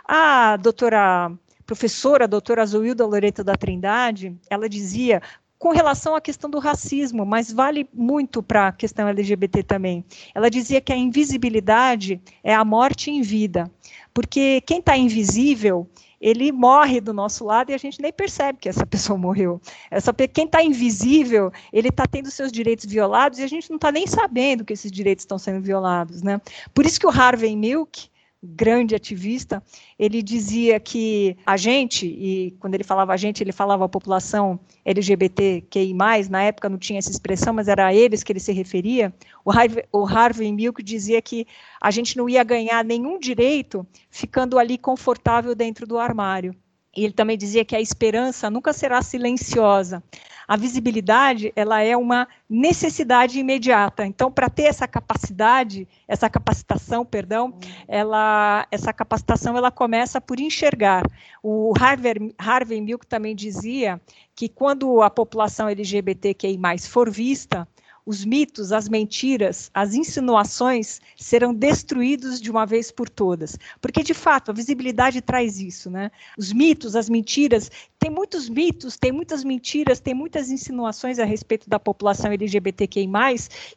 A doutora professora, a doutora Azuilda Loreto da Trindade, ela dizia com relação à questão do racismo, mas vale muito para a questão LGBT também. Ela dizia que a invisibilidade é a morte em vida, porque quem está invisível, ele morre do nosso lado e a gente nem percebe que essa pessoa morreu. Essa, quem está invisível, ele está tendo seus direitos violados e a gente não está nem sabendo que esses direitos estão sendo violados. Né? Por isso que o Harvey Milk, grande ativista, ele dizia que a gente, e quando ele falava a gente, ele falava a população LGBTQI+, na época não tinha essa expressão, mas era a eles que ele se referia, o Harvey, o Harvey Milk dizia que a gente não ia ganhar nenhum direito ficando ali confortável dentro do armário. E ele também dizia que a esperança nunca será silenciosa. A visibilidade, ela é uma necessidade imediata. Então, para ter essa capacidade, essa capacitação, perdão, ela, essa capacitação ela começa por enxergar. O Harvey, Harvey Milk também dizia que quando a população LGBTQI+ for vista, os mitos, as mentiras, as insinuações serão destruídos de uma vez por todas. Porque, de fato, a visibilidade traz isso, né? Os mitos, as mentiras, tem muitos mitos, tem muitas mentiras, tem muitas insinuações a respeito da população LGBTQI+,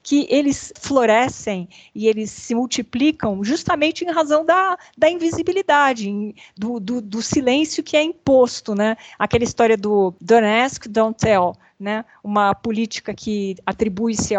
que eles florescem e eles se multiplicam justamente em razão da, da invisibilidade, do, do, do silêncio que é imposto, né? Aquela história do don't ask, don't tell, né, uma política que atribui-se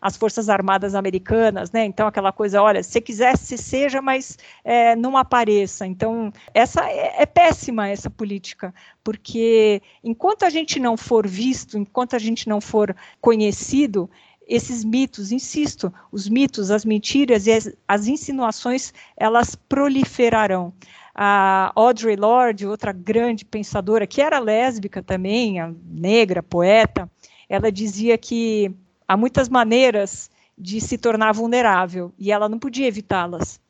às Forças Armadas Americanas, né, então aquela coisa, olha, se quiser, se seja, mas é, não apareça. Então, essa é, é péssima, essa política, porque enquanto a gente não for visto, enquanto a gente não for conhecido, esses mitos, insisto, os mitos, as mentiras e as, as insinuações, elas proliferarão a Audre Lorde, outra grande pensadora, que era lésbica também, negra, poeta, ela dizia que há muitas maneiras de se tornar vulnerável e ela não podia evitá-las.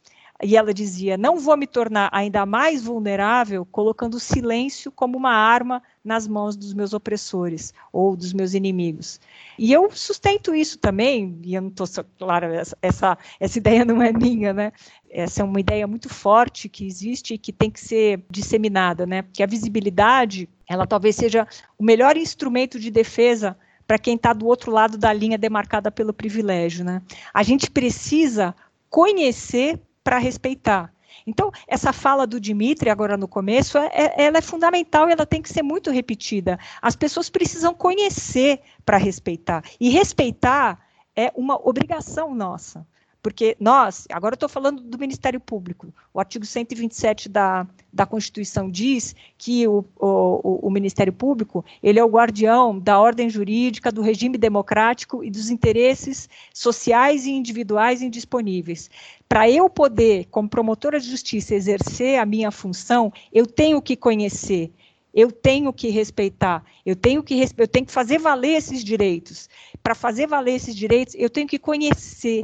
E ela dizia: não vou me tornar ainda mais vulnerável colocando o silêncio como uma arma nas mãos dos meus opressores ou dos meus inimigos. E eu sustento isso também, e eu não estou, claro, essa, essa, ideia não é minha, né? Essa é uma ideia muito forte que existe e que tem que ser disseminada, né? Que a visibilidade, ela talvez seja o melhor instrumento de defesa para quem está do outro lado da linha demarcada pelo privilégio, né? A gente precisa conhecer para respeitar. Então, essa fala do Dimitri, agora no começo, é, é, ela é fundamental e ela tem que ser muito repetida. As pessoas precisam conhecer para respeitar. E respeitar é uma obrigação nossa. Porque nós, agora estou falando do Ministério Público, o artigo 127 da, da Constituição diz que o, o, o, Ministério Público ele é o guardião da ordem jurídica, do regime democrático e dos interesses sociais e individuais indisponíveis. Para eu poder, como promotora de justiça, exercer a minha função, eu tenho que conhecer, eu tenho que respeitar, eu tenho que, eu tenho que fazer valer esses direitos. Para fazer valer esses direitos, eu tenho que conhecer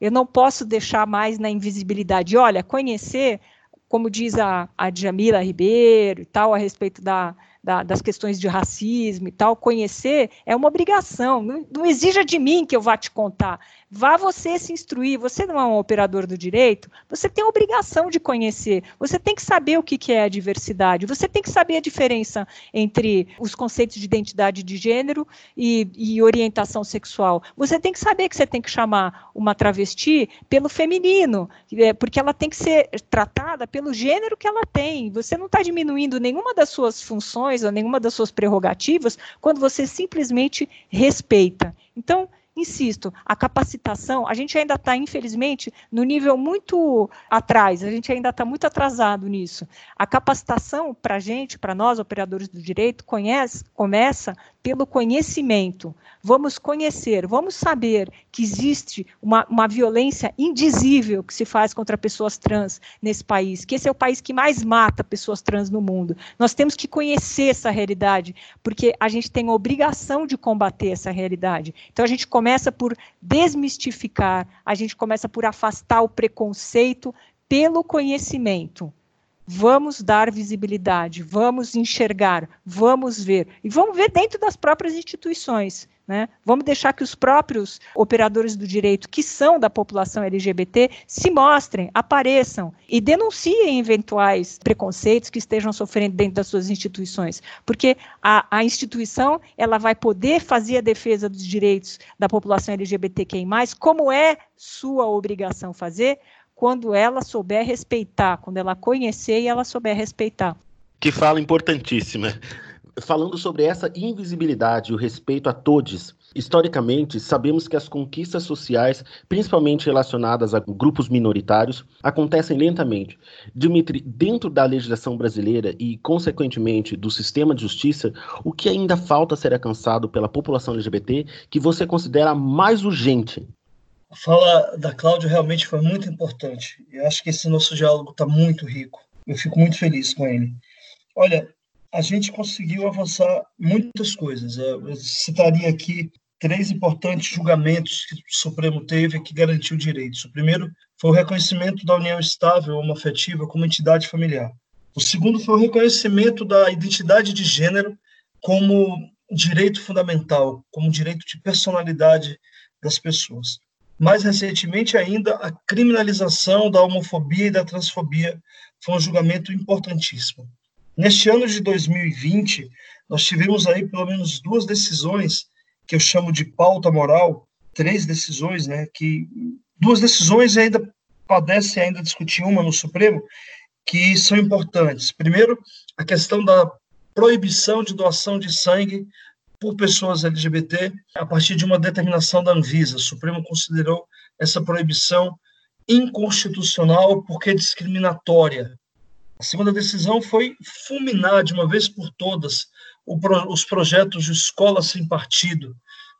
eu não posso deixar mais na invisibilidade. Olha, conhecer, como diz a, a Djamila Ribeiro e tal, a respeito da, da, das questões de racismo e tal, conhecer é uma obrigação. Não, não exija de mim que eu vá te contar. Vá você se instruir. Você não é um operador do direito, você tem a obrigação de conhecer. Você tem que saber o que é a diversidade. Você tem que saber a diferença entre os conceitos de identidade de gênero e, e orientação sexual. Você tem que saber que você tem que chamar uma travesti pelo feminino, é, porque ela tem que ser tratada pelo gênero que ela tem. Você não está diminuindo nenhuma das suas funções ou nenhuma das suas prerrogativas quando você simplesmente respeita. Então, insisto, a capacitação, a gente ainda está, infelizmente, no nível muito atrás, a gente ainda está muito atrasado nisso. A capacitação para a gente, para nós, operadores do direito, conhece, começa pelo conhecimento. Vamos conhecer, vamos saber que existe uma, uma violência indizível que se faz contra pessoas trans nesse país, que esse é o país que mais mata pessoas trans no mundo. Nós temos que conhecer essa realidade, porque a gente tem a obrigação de combater essa realidade. Então a gente começa por desmistificar, a gente começa por afastar o preconceito pelo conhecimento. Vamos dar visibilidade, vamos enxergar, vamos ver. E vamos ver dentro das próprias instituições. Né? Vamos deixar que os próprios operadores do direito, que são da população LGBT, se mostrem, apareçam e denunciem eventuais preconceitos que estejam sofrendo dentro das suas instituições. Porque a, a instituição ela vai poder fazer a defesa dos direitos da população LGBTQI, como é sua obrigação fazer, quando ela souber respeitar, quando ela conhecer e ela souber respeitar. Que fala importantíssima. Falando sobre essa invisibilidade e o respeito a todos, historicamente sabemos que as conquistas sociais, principalmente relacionadas a grupos minoritários, acontecem lentamente. Dimitri, dentro da legislação brasileira e, consequentemente, do sistema de justiça, o que ainda falta ser alcançado pela população LGBT que você considera mais urgente a fala da Cláudia realmente foi muito importante. Eu acho que esse nosso diálogo está muito rico. Eu fico muito feliz com ele. Olha, a gente conseguiu avançar muitas coisas. Eu citaria aqui três importantes julgamentos que o Supremo teve que garantiu direitos. O primeiro foi o reconhecimento da união estável homoafetiva como entidade familiar. O segundo foi o reconhecimento da identidade de gênero como direito fundamental, como direito de personalidade das pessoas. Mais recentemente ainda, a criminalização da homofobia e da transfobia foi um julgamento importantíssimo. Neste ano de 2020, nós tivemos aí pelo menos duas decisões que eu chamo de pauta moral, três decisões, né, que duas decisões ainda padecem ainda discutir uma no Supremo, que são importantes. Primeiro, a questão da proibição de doação de sangue por pessoas LGBT a partir de uma determinação da Anvisa. O Supremo considerou essa proibição inconstitucional porque discriminatória. A segunda decisão foi fulminar de uma vez por todas os projetos de escola sem partido,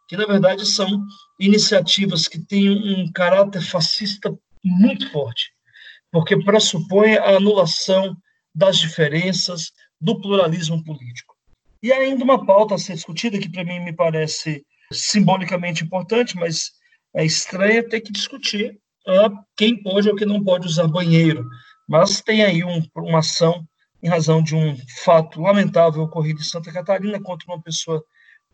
que na verdade são iniciativas que têm um caráter fascista muito forte, porque pressupõe a anulação das diferenças, do pluralismo político. E ainda uma pauta a ser discutida, que para mim me parece simbolicamente importante, mas é estranha ter que discutir quem pode ou quem não pode usar banheiro. Mas tem aí um, uma ação em razão de um fato lamentável ocorrido em Santa Catarina contra uma pessoa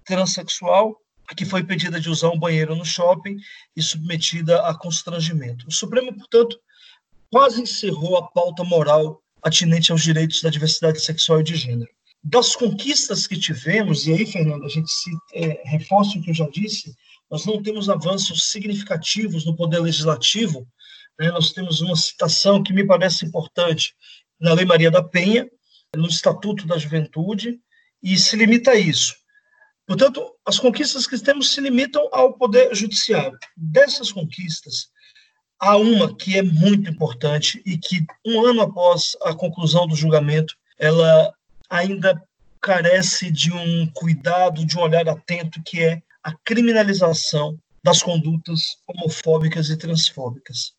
transexual que foi impedida de usar um banheiro no shopping e submetida a constrangimento. O Supremo, portanto, quase encerrou a pauta moral atinente aos direitos da diversidade sexual e de gênero das conquistas que tivemos, e aí, Fernando, a gente se é, reforça o que eu já disse, nós não temos avanços significativos no poder legislativo, Né? Nós temos uma citação que me parece importante na Lei Maria da Penha, no Estatuto da Juventude, e se limita a isso. Portanto, as conquistas que temos se limitam ao poder judiciário. Dessas conquistas, há uma que é muito importante e que, um ano após a conclusão do julgamento, ela ainda carece de um cuidado, de um olhar atento, que é a criminalização das condutas homofóbicas e transfóbicas.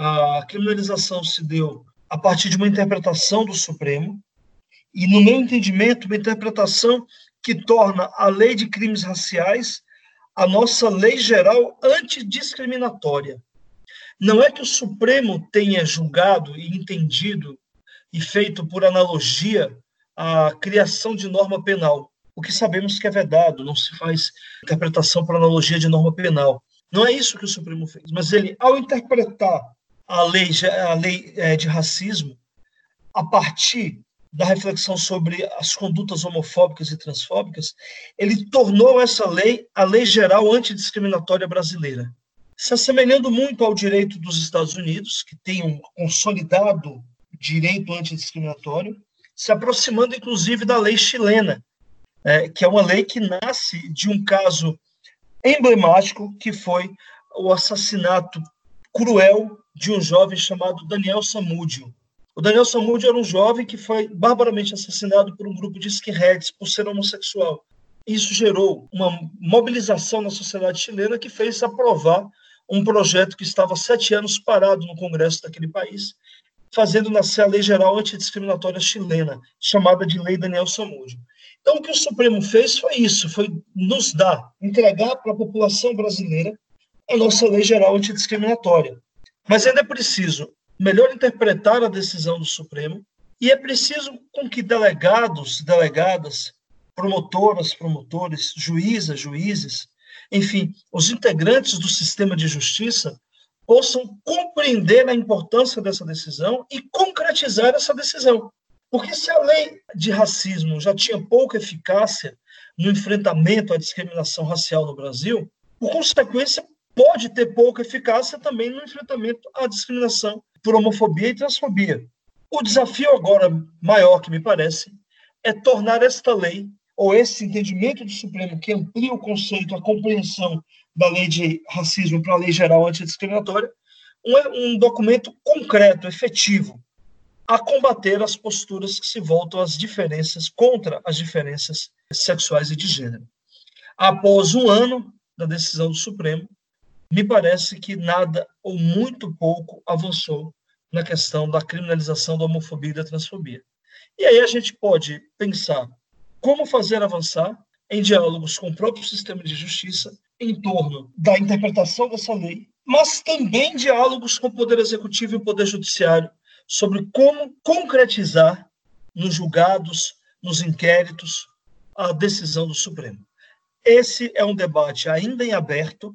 A criminalização se deu a partir de uma interpretação do Supremo, e, no meu entendimento, uma interpretação que torna a lei de crimes raciais a nossa lei geral antidiscriminatória. Não é que o Supremo tenha julgado e entendido e feito por analogia a criação de norma penal, o que sabemos que é vedado, não se faz interpretação por analogia de norma penal. Não é isso que o Supremo fez, mas ele, ao interpretar a lei, a lei é, de racismo a partir da reflexão sobre as condutas homofóbicas e transfóbicas, ele tornou essa lei a lei geral antidiscriminatória brasileira, se assemelhando muito ao direito dos Estados Unidos, que tem um consolidado direito antidiscriminatório, se aproximando inclusive da lei chilena, é, que é uma lei que nasce de um caso emblemático que foi o assassinato cruel de um jovem chamado Daniel Samúdio. O Daniel Samúdio era um jovem que foi barbaramente assassinado por um grupo de skinheads por ser homossexual. Isso gerou uma mobilização na sociedade chilena que fez aprovar um projeto que estava sete anos parado no Congresso daquele país, fazendo nascer a Lei Geral Antidiscriminatória Chilena, chamada de Lei Daniel Samúdio. Então, o que o Supremo fez foi isso, foi nos dar, entregar para a população brasileira a nossa Lei Geral Antidiscriminatória. Mas ainda é preciso melhor interpretar a decisão do Supremo e é preciso com que delegados, delegadas, promotoras, promotores, juízas, juízes, enfim, os integrantes do sistema de justiça possam compreender a importância dessa decisão e concretizar essa decisão. Porque se a lei de racismo já tinha pouca eficácia no enfrentamento à discriminação racial no Brasil, por consequência, pode ter pouca eficácia também no enfrentamento à discriminação por homofobia e transfobia. O desafio agora maior, que me parece, é tornar esta lei, ou esse entendimento do Supremo que amplia o conceito, a compreensão da lei de racismo para a lei geral antidiscriminatória, um, um documento concreto, efetivo, a combater as posturas que se voltam às diferenças, contra as diferenças sexuais e de gênero. Após um ano da decisão do Supremo, me parece que nada ou muito pouco avançou na questão da criminalização da homofobia e da transfobia. E aí a gente pode pensar como fazer avançar em diálogos com o próprio sistema de justiça em torno da interpretação dessa lei, mas também diálogos com o Poder Executivo e o Poder Judiciário sobre como concretizar nos julgados, nos inquéritos, a decisão do Supremo. Esse é um debate ainda em aberto,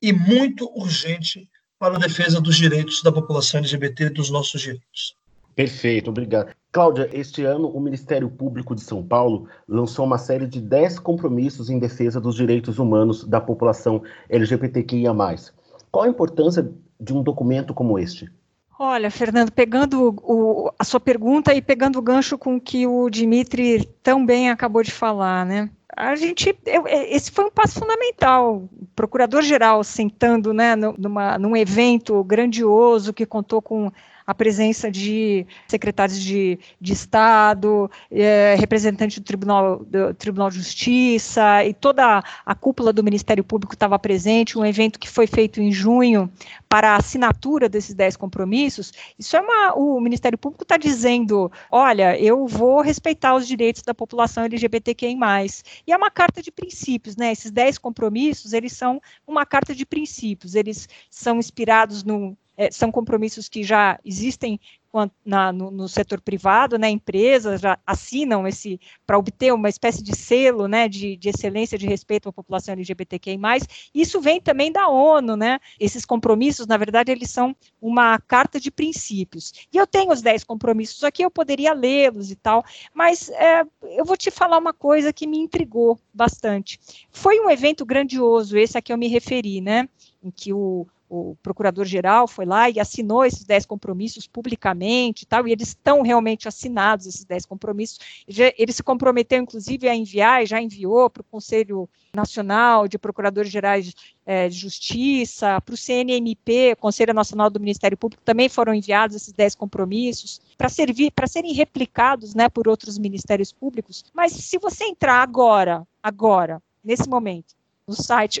e muito urgente para a defesa dos direitos da população LGBT e dos nossos direitos. Perfeito, obrigado. Cláudia, este ano o Ministério Público de São Paulo lançou uma série de 10 compromissos em defesa dos direitos humanos da população LGBTQIA. Qual a importância de um documento como este? Olha, Fernando, pegando o, a sua pergunta e pegando o gancho com que o Dimitri tão bem acabou de falar, né? A gente, eu, é, esse foi um passo fundamental. O procurador-geral sentando né, numa, num evento grandioso que contou com a presença de secretários de, de Estado, é, representante do Tribunal, do Tribunal de Justiça, e toda a cúpula do Ministério Público estava presente, um evento que foi feito em junho para a assinatura desses dez compromissos. Isso é uma. O Ministério Público está dizendo: olha, eu vou respeitar os direitos da população LGBTQI. E é uma carta de princípios, né? Esses dez compromissos, eles são uma carta de princípios, eles são inspirados no é, são compromissos que já existem na, no, no, setor privado, né, empresas já assinam esse para obter uma espécie de selo, né, de, de, excelência, de respeito à população LGBTQI+. Isso vem também da ONU, né? Esses compromissos, na verdade, eles são uma carta de princípios. E eu tenho os 10 compromissos aqui, eu poderia lê-los e tal, mas é, eu vou te falar uma coisa que me intrigou bastante. Foi um evento grandioso, esse a que eu me referi, né? Em que o o procurador-geral foi lá e assinou esses 10 compromissos publicamente e tal, e eles estão realmente assinados, esses 10 compromissos. Ele se comprometeu, inclusive, a enviar, e já enviou para o Conselho Nacional de Procuradores Gerais é, de Justiça, para o CNMP, Conselho Nacional do Ministério Público, também foram enviados esses 10 compromissos, para servir, para serem replicados né, por outros ministérios públicos. Mas se você entrar agora, agora, nesse momento, no site,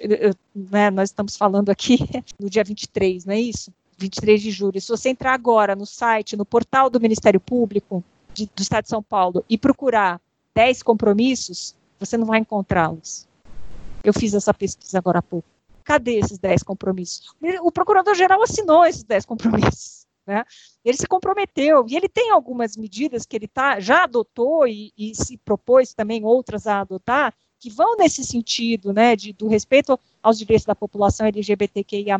né, nós estamos falando aqui no dia 23, não é isso? 23 de julho. Se você entrar agora no site, no portal do Ministério Público de, do Estado de São Paulo e procurar 10 compromissos, você não vai encontrá-los. Eu fiz essa pesquisa agora há pouco. Cadê esses 10 compromissos? O procurador-geral assinou esses 10 compromissos. Né? Ele se comprometeu e ele tem algumas medidas que ele tá, já adotou e, e se propôs também outras a adotar, que vão nesse sentido, né, de, do respeito aos direitos da população LGBTQIA+.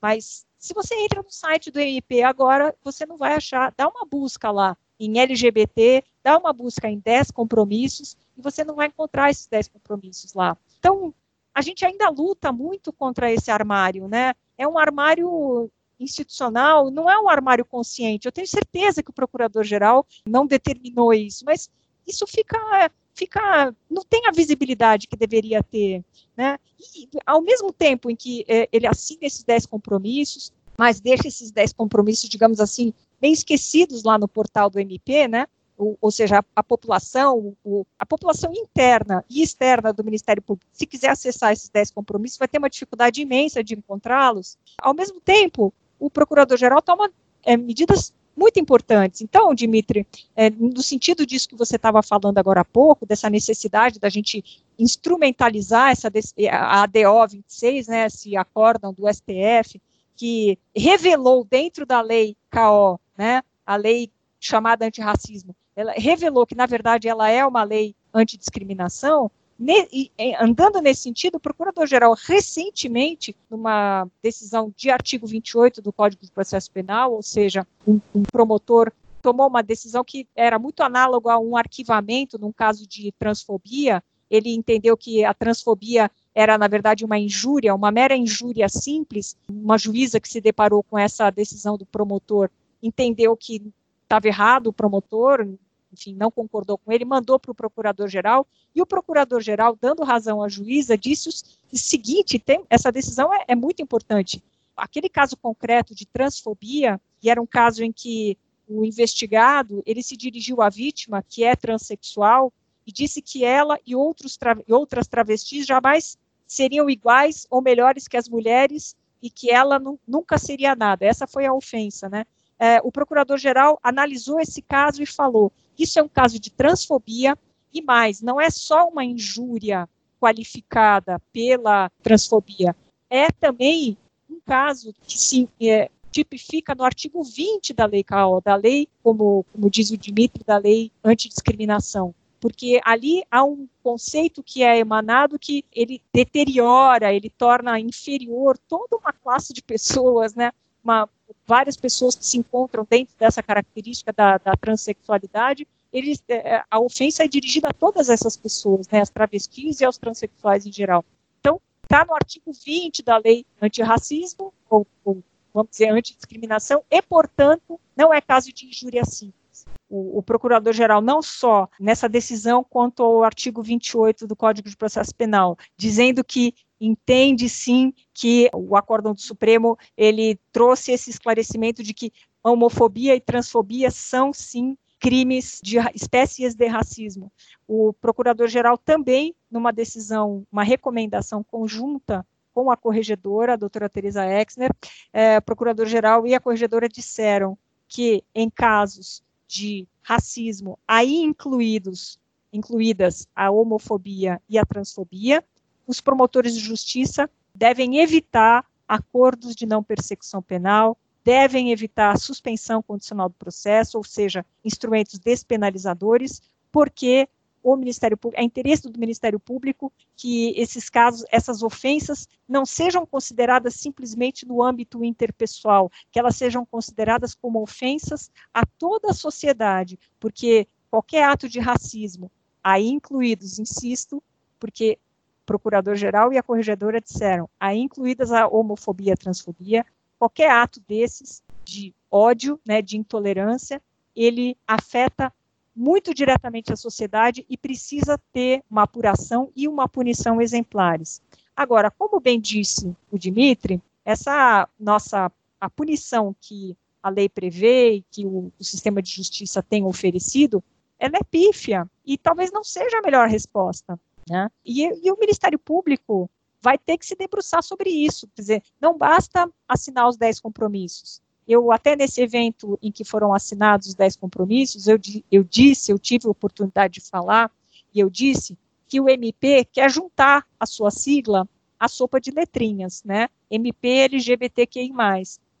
Mas se você entra no site do MP agora, você não vai achar, dá uma busca lá em LGBT, dá uma busca em 10 compromissos e você não vai encontrar esses 10 compromissos lá. Então, a gente ainda luta muito contra esse armário, né? É um armário institucional, não é um armário consciente. Eu tenho certeza que o procurador-geral não determinou isso, mas isso fica fica, não tem a visibilidade que deveria ter, né? E, ao mesmo tempo em que é, ele assina esses 10 compromissos, mas deixa esses 10 compromissos, digamos assim, bem esquecidos lá no portal do MP, né? Ou, ou seja, a, a população, o, a população interna e externa do Ministério Público, se quiser acessar esses 10 compromissos, vai ter uma dificuldade imensa de encontrá-los. Ao mesmo tempo, o procurador-geral toma é, medidas muito importantes. Então, Dimitri, é, no sentido disso que você estava falando agora há pouco, dessa necessidade da gente instrumentalizar essa a ADO 26, né, esse acórdão do STF, que revelou dentro da lei KO, né, a lei chamada antirracismo, ela revelou que, na verdade, ela é uma lei antidiscriminação, ne, andando nesse sentido, o Procurador-Geral, recentemente, numa decisão de artigo 28 do Código de Processo Penal, ou seja, um, um promotor tomou uma decisão que era muito análoga a um arquivamento num caso de transfobia. Ele entendeu que a transfobia era, na verdade, uma injúria, uma mera injúria simples. Uma juíza que se deparou com essa decisão do promotor entendeu que estava errado o promotor, enfim, não concordou com ele, mandou para o procurador-geral, e o procurador-geral, dando razão à juíza, disse o seguinte: tem, essa decisão é, é muito importante. Aquele caso concreto de transfobia, e era um caso em que o investigado ele se dirigiu à vítima, que é transexual, e disse que ela e outros tra outras travestis jamais seriam iguais ou melhores que as mulheres e que ela nunca seria nada. Essa foi a ofensa, né? É, o procurador-geral analisou esse caso e falou: isso é um caso de transfobia e mais, não é só uma injúria qualificada pela transfobia, é também um caso que se é, tipifica no artigo 20 da lei KO, da lei, como, como diz o Dimitri, da lei antidiscriminação. Porque ali há um conceito que é emanado que ele deteriora, ele torna inferior toda uma classe de pessoas, né? Uma, várias pessoas que se encontram dentro dessa característica da, da transexualidade, eles, é, é, a ofensa é dirigida a todas essas pessoas, né, as travestis e aos transexuais em geral. Então, está no artigo 20 da lei antirracismo, ou, ou vamos dizer, antidiscriminação, e, portanto, não é caso de injúria simples. O, o procurador-geral, não só nessa decisão, quanto ao artigo 28 do Código de Processo Penal, dizendo que entende sim que o acórdão do Supremo ele trouxe esse esclarecimento de que homofobia e transfobia são sim crimes de espécies de racismo. O procurador-geral também, numa decisão, uma recomendação conjunta com a corregedora, a doutora Teresa Exner, é, procurador-geral e a corregedora disseram que em casos de racismo, aí incluídos, incluídas a homofobia e a transfobia, os promotores de justiça devem evitar acordos de não persecução penal, devem evitar a suspensão condicional do processo, ou seja, instrumentos despenalizadores, porque o Ministério Público, é interesse do Ministério Público que esses casos, essas ofensas não sejam consideradas simplesmente no âmbito interpessoal, que elas sejam consideradas como ofensas a toda a sociedade, porque qualquer ato de racismo, aí incluídos, insisto, porque procurador-geral e a corregedora disseram, aí incluídas a homofobia, a transfobia, qualquer ato desses de ódio, né, de intolerância, ele afeta muito diretamente a sociedade e precisa ter uma apuração e uma punição exemplares. Agora, como bem disse o Dimitri, essa nossa a punição que a lei prevê e que o, o sistema de justiça tem oferecido, ela é pífia e talvez não seja a melhor resposta. Né? E, e o Ministério Público vai ter que se debruçar sobre isso. Quer dizer, não basta assinar os 10 compromissos. Eu, até nesse evento em que foram assinados os 10 compromissos, eu, eu disse, eu tive a oportunidade de falar, e eu disse que o MP quer juntar a sua sigla à sopa de letrinhas, né? MP LGBTQI+.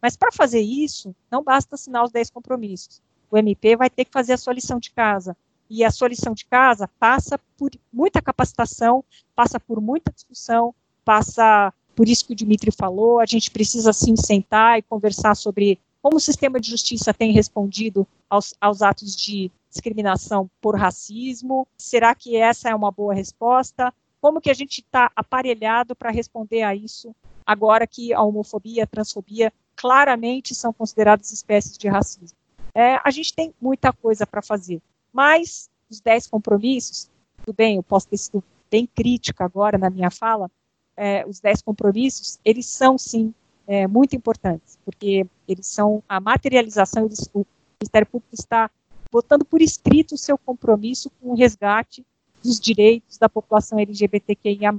Mas para fazer isso, não basta assinar os 10 compromissos. O MP vai ter que fazer a sua lição de casa, e a sua lição de casa passa por muita capacitação, passa por muita discussão, passa por isso que o Dimitri falou, a gente precisa sim sentar e conversar sobre como o sistema de justiça tem respondido aos, aos atos de discriminação por racismo. Será que essa é uma boa resposta? Como que a gente está aparelhado para responder a isso agora que a homofobia, a transfobia claramente são consideradas espécies de racismo? É, a gente tem muita coisa para fazer. Mas os dez compromissos, tudo bem, eu posso ter sido bem crítica agora na minha fala, é, os dez compromissos, eles são sim é, muito importantes, porque eles são a materialização, eles, o Ministério Público está botando por escrito o seu compromisso com o resgate dos direitos da população LGBTQIA+.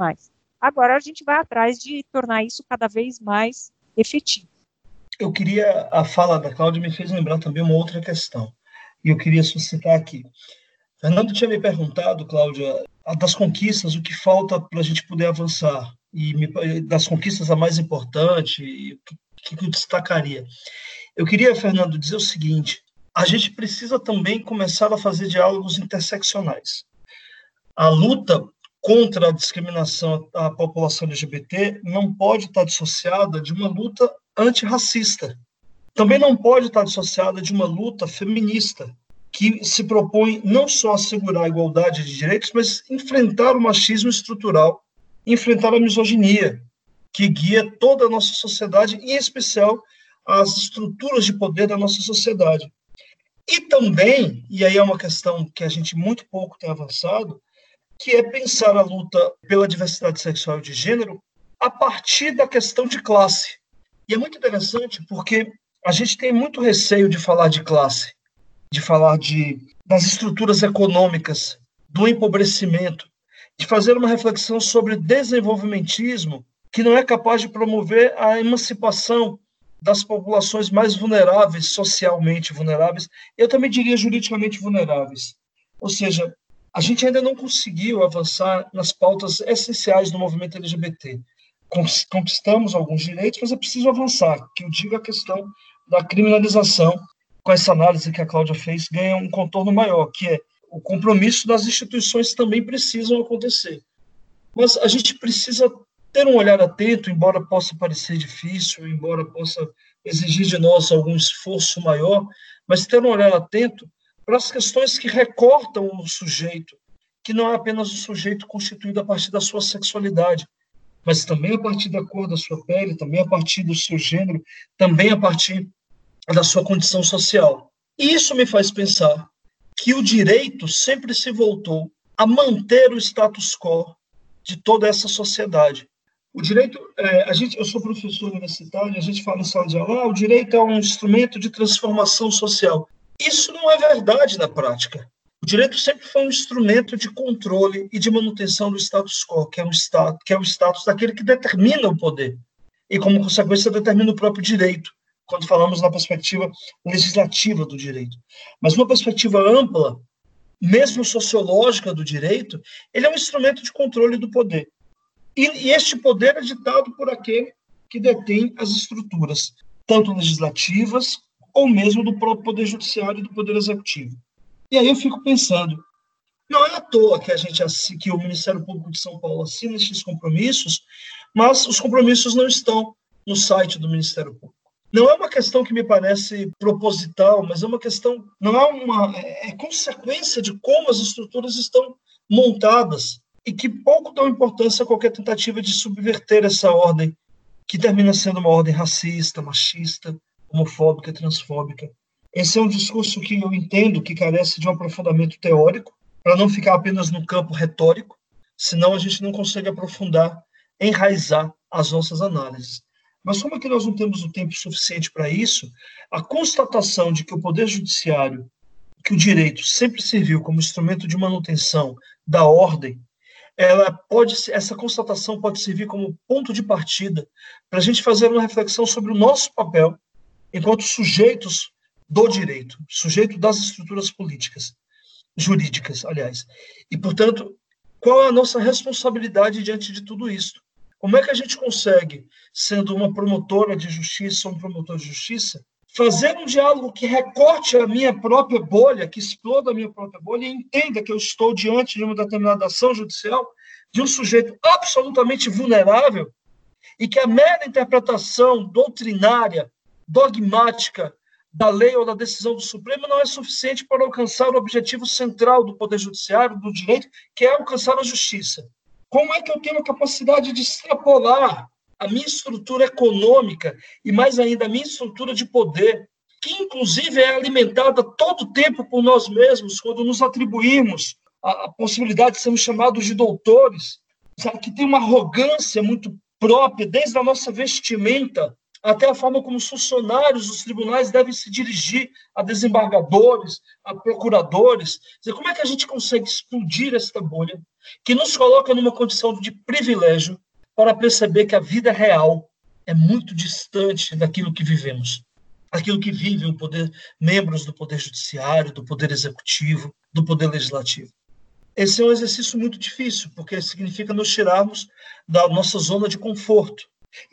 Agora a gente vai atrás de tornar isso cada vez mais efetivo. Eu queria, a fala da Cláudia me fez lembrar também uma outra questão e eu queria suscitar aqui. Fernando tinha me perguntado, Cláudia, das conquistas, o que falta para a gente poder avançar, e me, das conquistas a mais importante, o que, que eu destacaria. Eu queria, Fernando, dizer o seguinte: a gente precisa também começar a fazer diálogos interseccionais. A luta contra a discriminação à população LGBT não pode estar dissociada de uma luta antirracista também não pode estar dissociada de uma luta feminista que se propõe não só assegurar a igualdade de direitos, mas enfrentar o machismo estrutural, enfrentar a misoginia que guia toda a nossa sociedade, em especial as estruturas de poder da nossa sociedade. E também, e aí é uma questão que a gente muito pouco tem avançado, que é pensar a luta pela diversidade sexual e de gênero a partir da questão de classe. E é muito interessante porque a gente tem muito receio de falar de classe, de falar de, das estruturas econômicas, do empobrecimento, de fazer uma reflexão sobre desenvolvimentismo que não é capaz de promover a emancipação das populações mais vulneráveis, socialmente vulneráveis, eu também diria juridicamente vulneráveis. Ou seja, a gente ainda não conseguiu avançar nas pautas essenciais do movimento LGBT. Conquistamos alguns direitos, mas é preciso avançar, que eu digo a questão da criminalização, com essa análise que a Cláudia fez, ganha um contorno maior, que é o compromisso das instituições também precisam acontecer. Mas a gente precisa ter um olhar atento, embora possa parecer difícil, embora possa exigir de nós algum esforço maior, mas ter um olhar atento para as questões que recortam o sujeito, que não é apenas o sujeito constituído a partir da sua sexualidade, mas também a partir da cor da sua pele, também a partir do seu gênero, também a partir da sua condição social. Isso me faz pensar que o direito sempre se voltou a manter o status quo de toda essa sociedade. O direito, é, a gente, eu sou professor universitário, a gente fala em sala de aula, ah, o direito é um instrumento de transformação social. Isso não é verdade na prática. O direito sempre foi um instrumento de controle e de manutenção do status quo, que é, um status, que é o status daquele que determina o poder e, como consequência, determina o próprio direito, quando falamos na perspectiva legislativa do direito. Mas uma perspectiva ampla, mesmo sociológica do direito, ele é um instrumento de controle do poder. E, e este poder é ditado por aquele que detém as estruturas, tanto legislativas ou mesmo do próprio poder judiciário e do poder executivo. E aí eu fico pensando, não é à toa que a gente que o Ministério Público de São Paulo assina esses compromissos, mas os compromissos não estão no site do Ministério Público. Não é uma questão que me parece proposital, mas é uma questão, não é uma é, consequência de como as estruturas estão montadas e que pouco dão importância a qualquer tentativa de subverter essa ordem, que termina sendo uma ordem racista, machista, homofóbica, transfóbica. Esse é um discurso que eu entendo que carece de um aprofundamento teórico, para não ficar apenas no campo retórico, senão a gente não consegue aprofundar, enraizar as nossas análises. Mas como é que nós não temos o tempo suficiente para isso, a constatação de que o Poder Judiciário, que o direito sempre serviu como instrumento de manutenção da ordem, ela pode, essa constatação pode servir como ponto de partida para a gente fazer uma reflexão sobre o nosso papel enquanto sujeitos do direito, sujeito das estruturas políticas, jurídicas, aliás. E, portanto, qual é a nossa responsabilidade diante de tudo isso? Como é que a gente consegue, sendo uma promotora de justiça um promotor de justiça, fazer um diálogo que recorte a minha própria bolha, que exploda a minha própria bolha e entenda que eu estou diante de uma determinada ação judicial de um sujeito absolutamente vulnerável e que a mera interpretação doutrinária, dogmática da lei ou da decisão do Supremo não é suficiente para alcançar o objetivo central do Poder Judiciário, do direito, que é alcançar a justiça. Como é que eu tenho a capacidade de extrapolar a minha estrutura econômica e, mais ainda, a minha estrutura de poder, que inclusive é alimentada todo o tempo por nós mesmos, quando nos atribuímos a, a possibilidade de sermos chamados de doutores, sabe, que tem uma arrogância muito própria, desde a nossa vestimenta até a forma como os funcionários dos tribunais devem se dirigir a desembargadores, a procuradores. Dizer, como é que a gente consegue explodir esta bolha que nos coloca numa condição de privilégio para perceber que a vida real é muito distante daquilo que vivemos, aquilo que vivem o poder, membros do poder judiciário, do poder executivo, do poder legislativo. Esse é um exercício muito difícil, porque significa nos tirarmos da nossa zona de conforto,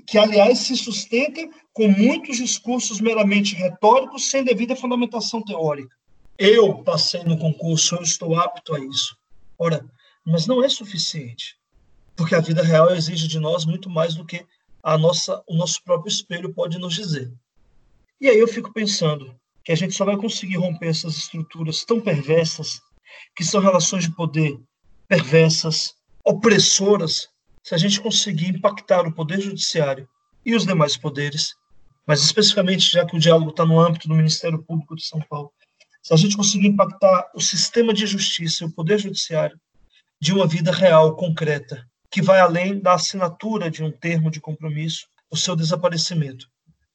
que aliás se sustenta com muitos discursos meramente retóricos sem devida fundamentação teórica. Eu passei no concurso, eu estou apto a isso. Ora, mas não é suficiente porque a vida real exige de nós muito mais do que a nossa, o nosso próprio espelho pode nos dizer. E aí eu fico pensando que a gente só vai conseguir romper essas estruturas tão perversas, que são relações de poder perversas, opressoras, se a gente conseguir impactar o poder judiciário e os demais poderes, mas especificamente já que o diálogo está no âmbito do Ministério Público de São Paulo, se a gente conseguir impactar o sistema de justiça e o poder judiciário de uma vida real, concreta, que vai além da assinatura de um termo de compromisso, o seu desaparecimento.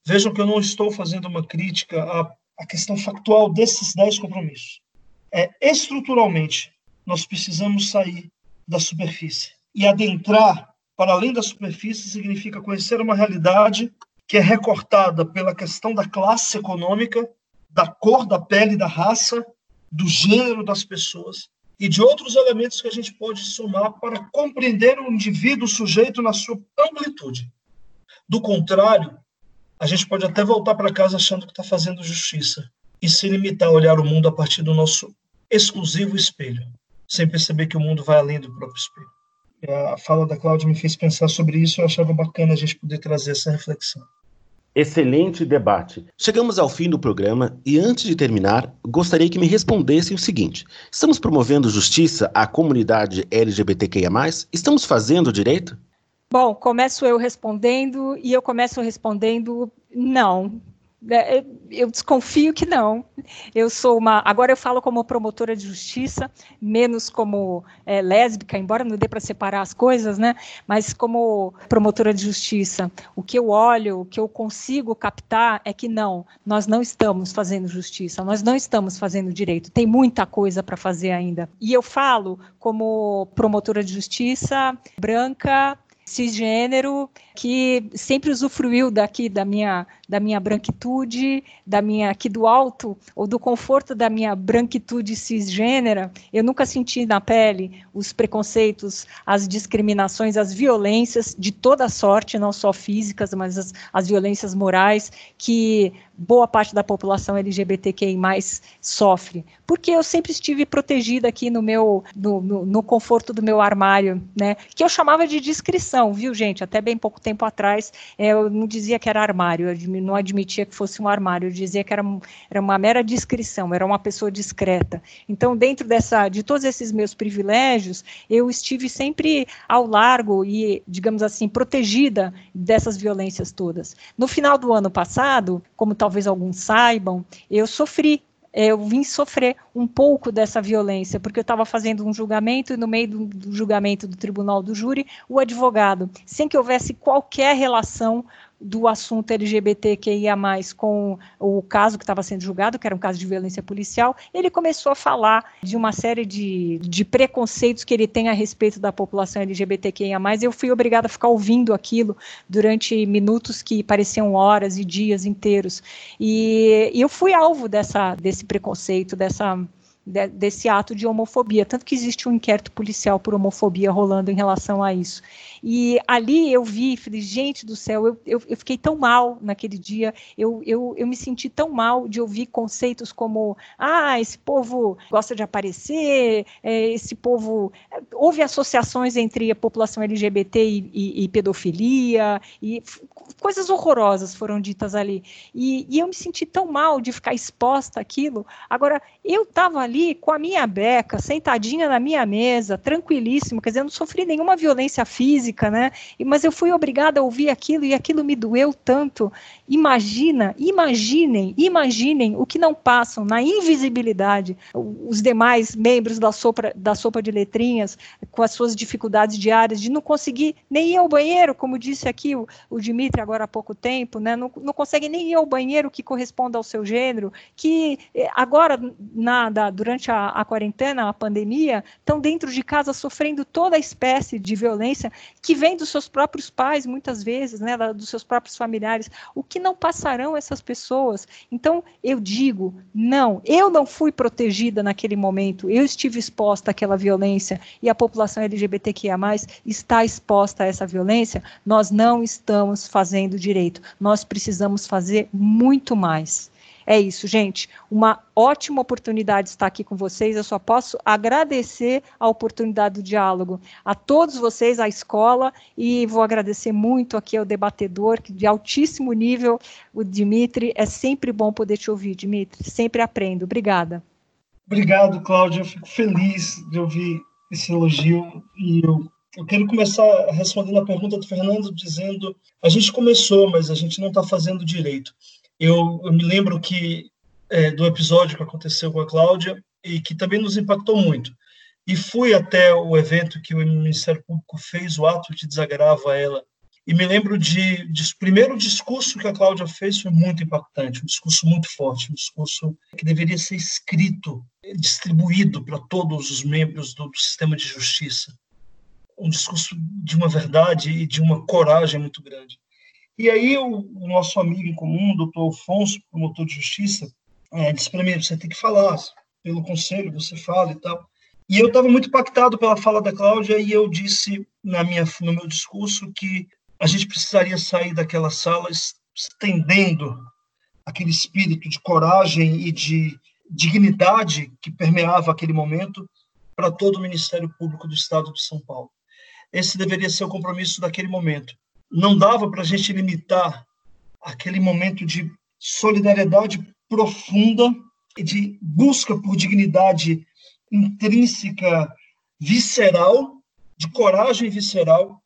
Vejam que eu não estou fazendo uma crítica à, à questão factual desses dez compromissos. É, estruturalmente, nós precisamos sair da superfície. E adentrar para além da superfície significa conhecer uma realidade que é recortada pela questão da classe econômica, da cor da pele, da raça, do gênero das pessoas, e de outros elementos que a gente pode somar para compreender o indivíduo, o sujeito na sua amplitude. Do contrário, a gente pode até voltar para casa achando que está fazendo justiça e se limitar a olhar o mundo a partir do nosso exclusivo espelho, sem perceber que o mundo vai além do próprio espelho. A fala da Cláudia me fez pensar sobre isso e eu achava bacana a gente poder trazer essa reflexão. Excelente debate. Chegamos ao fim do programa e antes de terminar, gostaria que me respondessem o seguinte: estamos promovendo justiça à comunidade LGBTQIA? Estamos fazendo direito? Bom, começo eu respondendo e eu começo respondendo não. É, é, eu desconfio que não. Eu sou uma. Agora eu falo como promotora de justiça, menos como é, lésbica, embora não dê para separar as coisas, né? Mas como promotora de justiça, o que eu olho, o que eu consigo captar é que não, nós não estamos fazendo justiça, nós não estamos fazendo direito. Tem muita coisa para fazer ainda. E eu falo como promotora de justiça branca, cisgênero que sempre usufruiu daqui da minha da minha branquitude, da minha aqui do alto ou do conforto da minha branquitude cisgênera, eu nunca senti na pele os preconceitos, as discriminações, as violências de toda sorte, não só físicas, mas as, as violências morais que boa parte da população LGBTQI+ sofre, porque eu sempre estive protegida aqui no meu no, no, no conforto do meu armário, né, que eu chamava de discrição viu, gente? Até bem pouco tempo atrás, é, eu não dizia que era armário, eu não admitia que fosse um armário, eu dizia que era, era uma mera descrição, era uma pessoa discreta. Então, dentro dessa, de todos esses meus privilégios, eu estive sempre ao largo e, digamos assim, protegida dessas violências todas. No final do ano passado, como talvez alguns saibam, eu sofri eu vim sofrer um pouco dessa violência, porque eu estava fazendo um julgamento e no meio do, do, julgamento do tribunal do júri, o advogado, sem que houvesse qualquer relação do assunto LGBTQIA+, com o caso que estava sendo julgado, que era um caso de violência policial, ele começou a falar de uma série de, de preconceitos que ele tem a respeito da população LGBTQIA+, eu fui obrigada a ficar ouvindo aquilo durante minutos que pareciam horas e dias inteiros, e, e eu fui alvo dessa, desse preconceito, dessa de, desse ato de homofobia, tanto que existe um inquérito policial por homofobia rolando em relação a isso. E ali eu vi, falei, gente do céu, eu, eu, eu fiquei tão mal naquele dia, eu, eu, eu me senti tão mal de ouvir conceitos como, ah, esse povo gosta de aparecer, é, esse povo. Houve associações entre a população LGBT e, e, e pedofilia, e coisas horrorosas foram ditas ali. E, e eu me senti tão mal de ficar exposta àquilo. Agora, eu estava ali com a minha beca, sentadinha na minha mesa, tranquilíssimo, quer dizer, eu não sofri nenhuma violência física, né? Mas eu fui obrigada a ouvir aquilo e aquilo me doeu tanto. Imagina, imaginem, imaginem o que não passam na invisibilidade os demais membros da sopa, da sopa de letrinhas com as suas dificuldades diárias de não conseguir nem ir ao banheiro, como disse aqui o, o Dimitri agora há pouco tempo, né? Não, não consegue nem ir ao banheiro que corresponda ao seu gênero, que eh, agora na, da, durante a, a quarentena, a pandemia, estão dentro de casa sofrendo toda a espécie de violência que vem dos seus próprios pais, muitas vezes, né, dos seus próprios familiares. O que não passarão essas pessoas? Então, eu digo, não, eu não fui protegida naquele momento, eu estive exposta àquela violência e a população LGBTQIA+, está exposta a essa violência, nós não estamos fazendo direito. Nós precisamos fazer muito mais. É isso, gente. Uma ótima oportunidade estar aqui com vocês. Eu só posso agradecer a oportunidade do diálogo a todos vocês, à escola, e vou agradecer muito aqui ao debatedor, de altíssimo nível, o Dimitri. É sempre bom poder te ouvir, Dimitri. Sempre aprendo. Obrigada. Obrigado, Cláudia. Eu fico feliz de ouvir esse elogio e eu eu quero começar respondendo a pergunta do Fernando, dizendo: a gente começou, mas a gente não está fazendo direito. Eu, eu me lembro que é, do episódio que aconteceu com a Cláudia e que também nos impactou muito. E fui até o evento que o Ministério Público fez, o ato de desagravo a ela. E me lembro de, de primeiro discurso que a Cláudia fez foi muito impactante, um discurso muito forte, um discurso que deveria ser escrito, distribuído para todos os membros do, do sistema de justiça. Um discurso de uma verdade e de uma coragem muito grande. E aí o, o nosso amigo em comum, o doutor Alfonso, promotor de justiça, é, disse para mim, você tem que falar, pelo conselho você fala e tal. E eu estava muito impactado pela fala da Cláudia e eu disse na minha, no meu discurso que a gente precisaria sair daquela sala estendendo aquele espírito de coragem e de dignidade que permeava aquele momento para todo o Ministério Público do Estado de São Paulo. Esse deveria ser o compromisso daquele momento não dava para a gente limitar aquele momento de solidariedade profunda e de busca por dignidade intrínseca, visceral, de coragem visceral,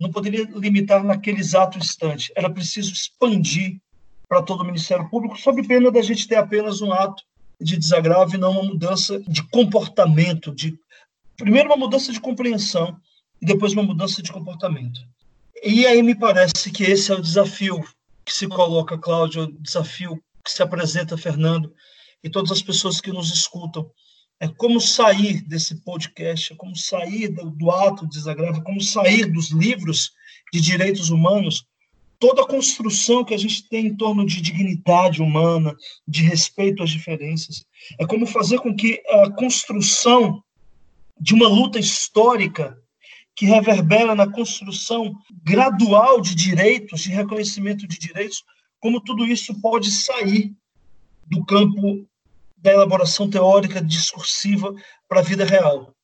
não poderia limitar naquele exato instante. Era preciso expandir para todo o Ministério Público, sob pena da gente ter apenas um ato de desagravo e não uma mudança de comportamento, de primeiro uma mudança de compreensão e depois uma mudança de comportamento. E aí me parece que esse é o desafio que se coloca, Cláudio, o desafio que se apresenta, Fernando, e todas as pessoas que nos escutam. É como sair desse podcast, é como sair do, do ato de desagravo, é como sair dos livros de direitos humanos, toda a construção que a gente tem em torno de dignidade humana, de respeito às diferenças. É como fazer com que a construção de uma luta histórica que reverbera na construção gradual de direitos, de reconhecimento de direitos, como tudo isso pode sair do campo da elaboração teórica discursiva para a vida real.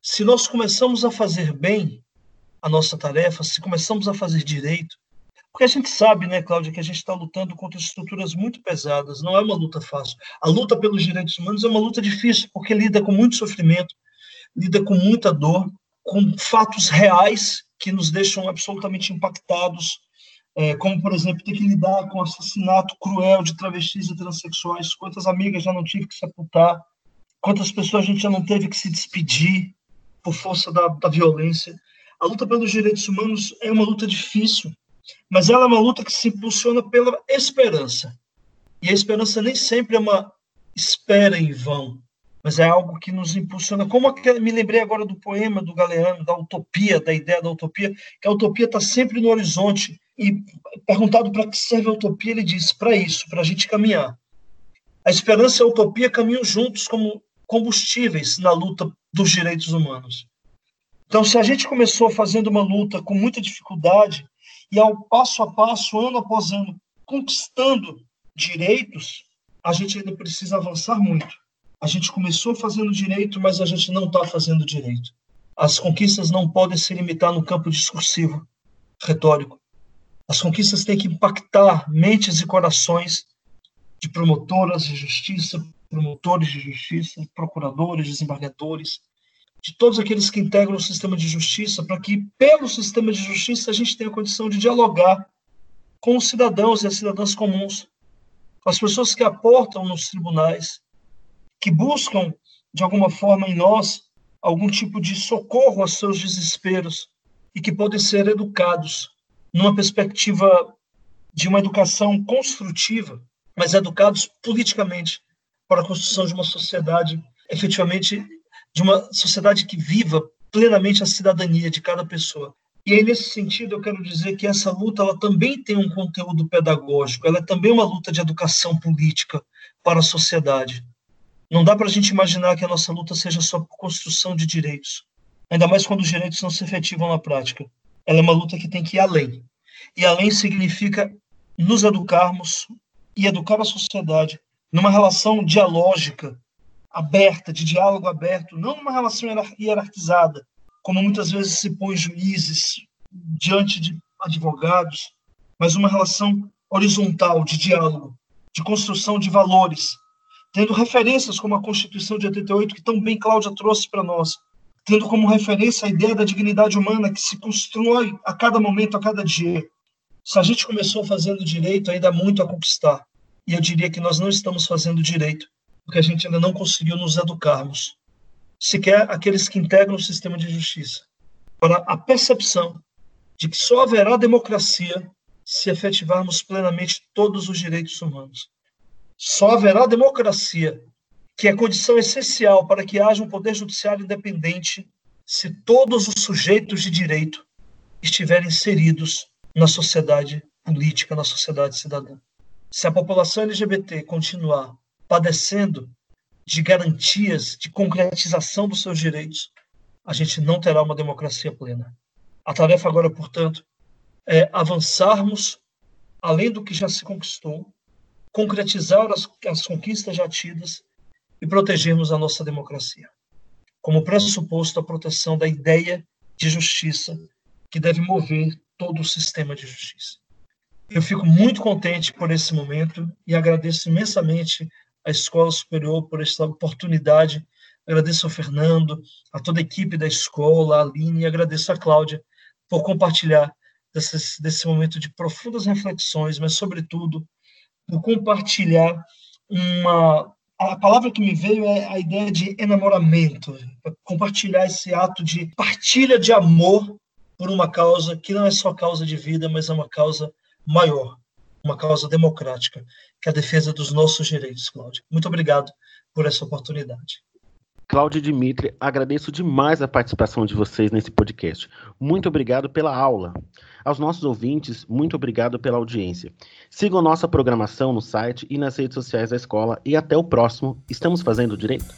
Se nós começamos a fazer bem, a nossa tarefa, se começamos a fazer direito, porque a gente sabe, né, Cláudia, que a gente está lutando contra estruturas muito pesadas, não é uma luta fácil. A luta pelos direitos humanos é uma luta difícil, porque lida com muito sofrimento, lida com muita dor, com fatos reais que nos deixam absolutamente impactados, é, como, por exemplo, ter que lidar com o assassinato cruel de travestis e transexuais. Quantas amigas já não tive que sepultar, quantas pessoas a gente já não teve que se despedir por força da, da violência. A luta pelos direitos humanos é uma luta difícil, mas ela é uma luta que se impulsiona pela esperança. E a esperança nem sempre é uma espera em vão, mas é algo que nos impulsiona. Como me lembrei agora do poema do Galeano, da utopia, da ideia da utopia, que a utopia está sempre no horizonte. E perguntado para que serve a utopia, ele diz: para isso, para a gente caminhar. A esperança e a utopia caminham juntos como combustíveis na luta dos direitos humanos. Então, se a gente começou fazendo uma luta com muita dificuldade e ao passo a passo, ano após ano, conquistando direitos, a gente ainda precisa avançar muito. A gente começou fazendo direito, mas a gente não está fazendo direito. As conquistas não podem se limitar no campo discursivo, retórico. As conquistas têm que impactar mentes e corações de promotoras de justiça, promotores de justiça, procuradores, desembargadores, de todos aqueles que integram o sistema de justiça, para que, pelo sistema de justiça, a gente tenha condição de dialogar com os cidadãos e as cidadãs comuns, com as pessoas que aportam nos tribunais, que buscam, de alguma forma, em nós, algum tipo de socorro aos seus desesperos e que podem ser educados numa perspectiva de uma educação construtiva, mas educados politicamente para a construção de uma sociedade efetivamente de uma sociedade que viva plenamente a cidadania de cada pessoa. E aí, nesse sentido, eu quero dizer que essa luta ela também tem um conteúdo pedagógico, ela é também uma luta de educação política para a sociedade. Não dá para a gente imaginar que a nossa luta seja só por construção de direitos, ainda mais quando os direitos não se efetivam na prática. Ela é uma luta que tem que ir além. E além significa nos educarmos e educar a sociedade numa relação dialógica aberta, de diálogo aberto, não numa relação hierarquizada, como muitas vezes se põe juízes diante de advogados, mas uma relação horizontal de diálogo, de construção de valores, tendo referências como a Constituição de 88, que tão bem Cláudia trouxe para nós, tendo como referência a ideia da dignidade humana que se constrói a cada momento, a cada dia. Se a gente começou fazendo direito, ainda há muito a conquistar. E eu diria que nós não estamos fazendo direito porque a gente ainda não conseguiu nos educarmos, sequer aqueles que integram o sistema de justiça, para a percepção de que só haverá democracia se efetivarmos plenamente todos os direitos humanos. Só haverá democracia, que é condição essencial para que haja um poder judiciário independente, se todos os sujeitos de direito estiverem inseridos na sociedade política, na sociedade cidadã. Se a população LGBT continuar padecendo de garantias de concretização dos seus direitos, a gente não terá uma democracia plena. A tarefa agora, portanto, é avançarmos além do que já se conquistou, concretizar as, as conquistas já tidas e protegermos a nossa democracia. Como pressuposto a proteção da ideia de justiça que deve mover todo o sistema de justiça. Eu fico muito contente por esse momento e agradeço imensamente a Escola Superior por esta oportunidade. Agradeço ao Fernando, a toda a equipe da escola, a Aline, e agradeço a Cláudia por compartilhar desse, desse momento de profundas reflexões, mas, sobretudo, por compartilhar uma. A palavra que me veio é a ideia de enamoramento, compartilhar esse ato de partilha de amor por uma causa que não é só causa de vida, mas é uma causa maior, uma causa democrática, que é a defesa dos nossos direitos, Cláudio. Muito obrigado por essa oportunidade. Cláudio e Dimitri, agradeço demais a participação de vocês nesse podcast. Muito obrigado pela aula. Aos nossos ouvintes, muito obrigado pela audiência. Sigam nossa programação no site e nas redes sociais da escola e até o próximo. Estamos fazendo direito?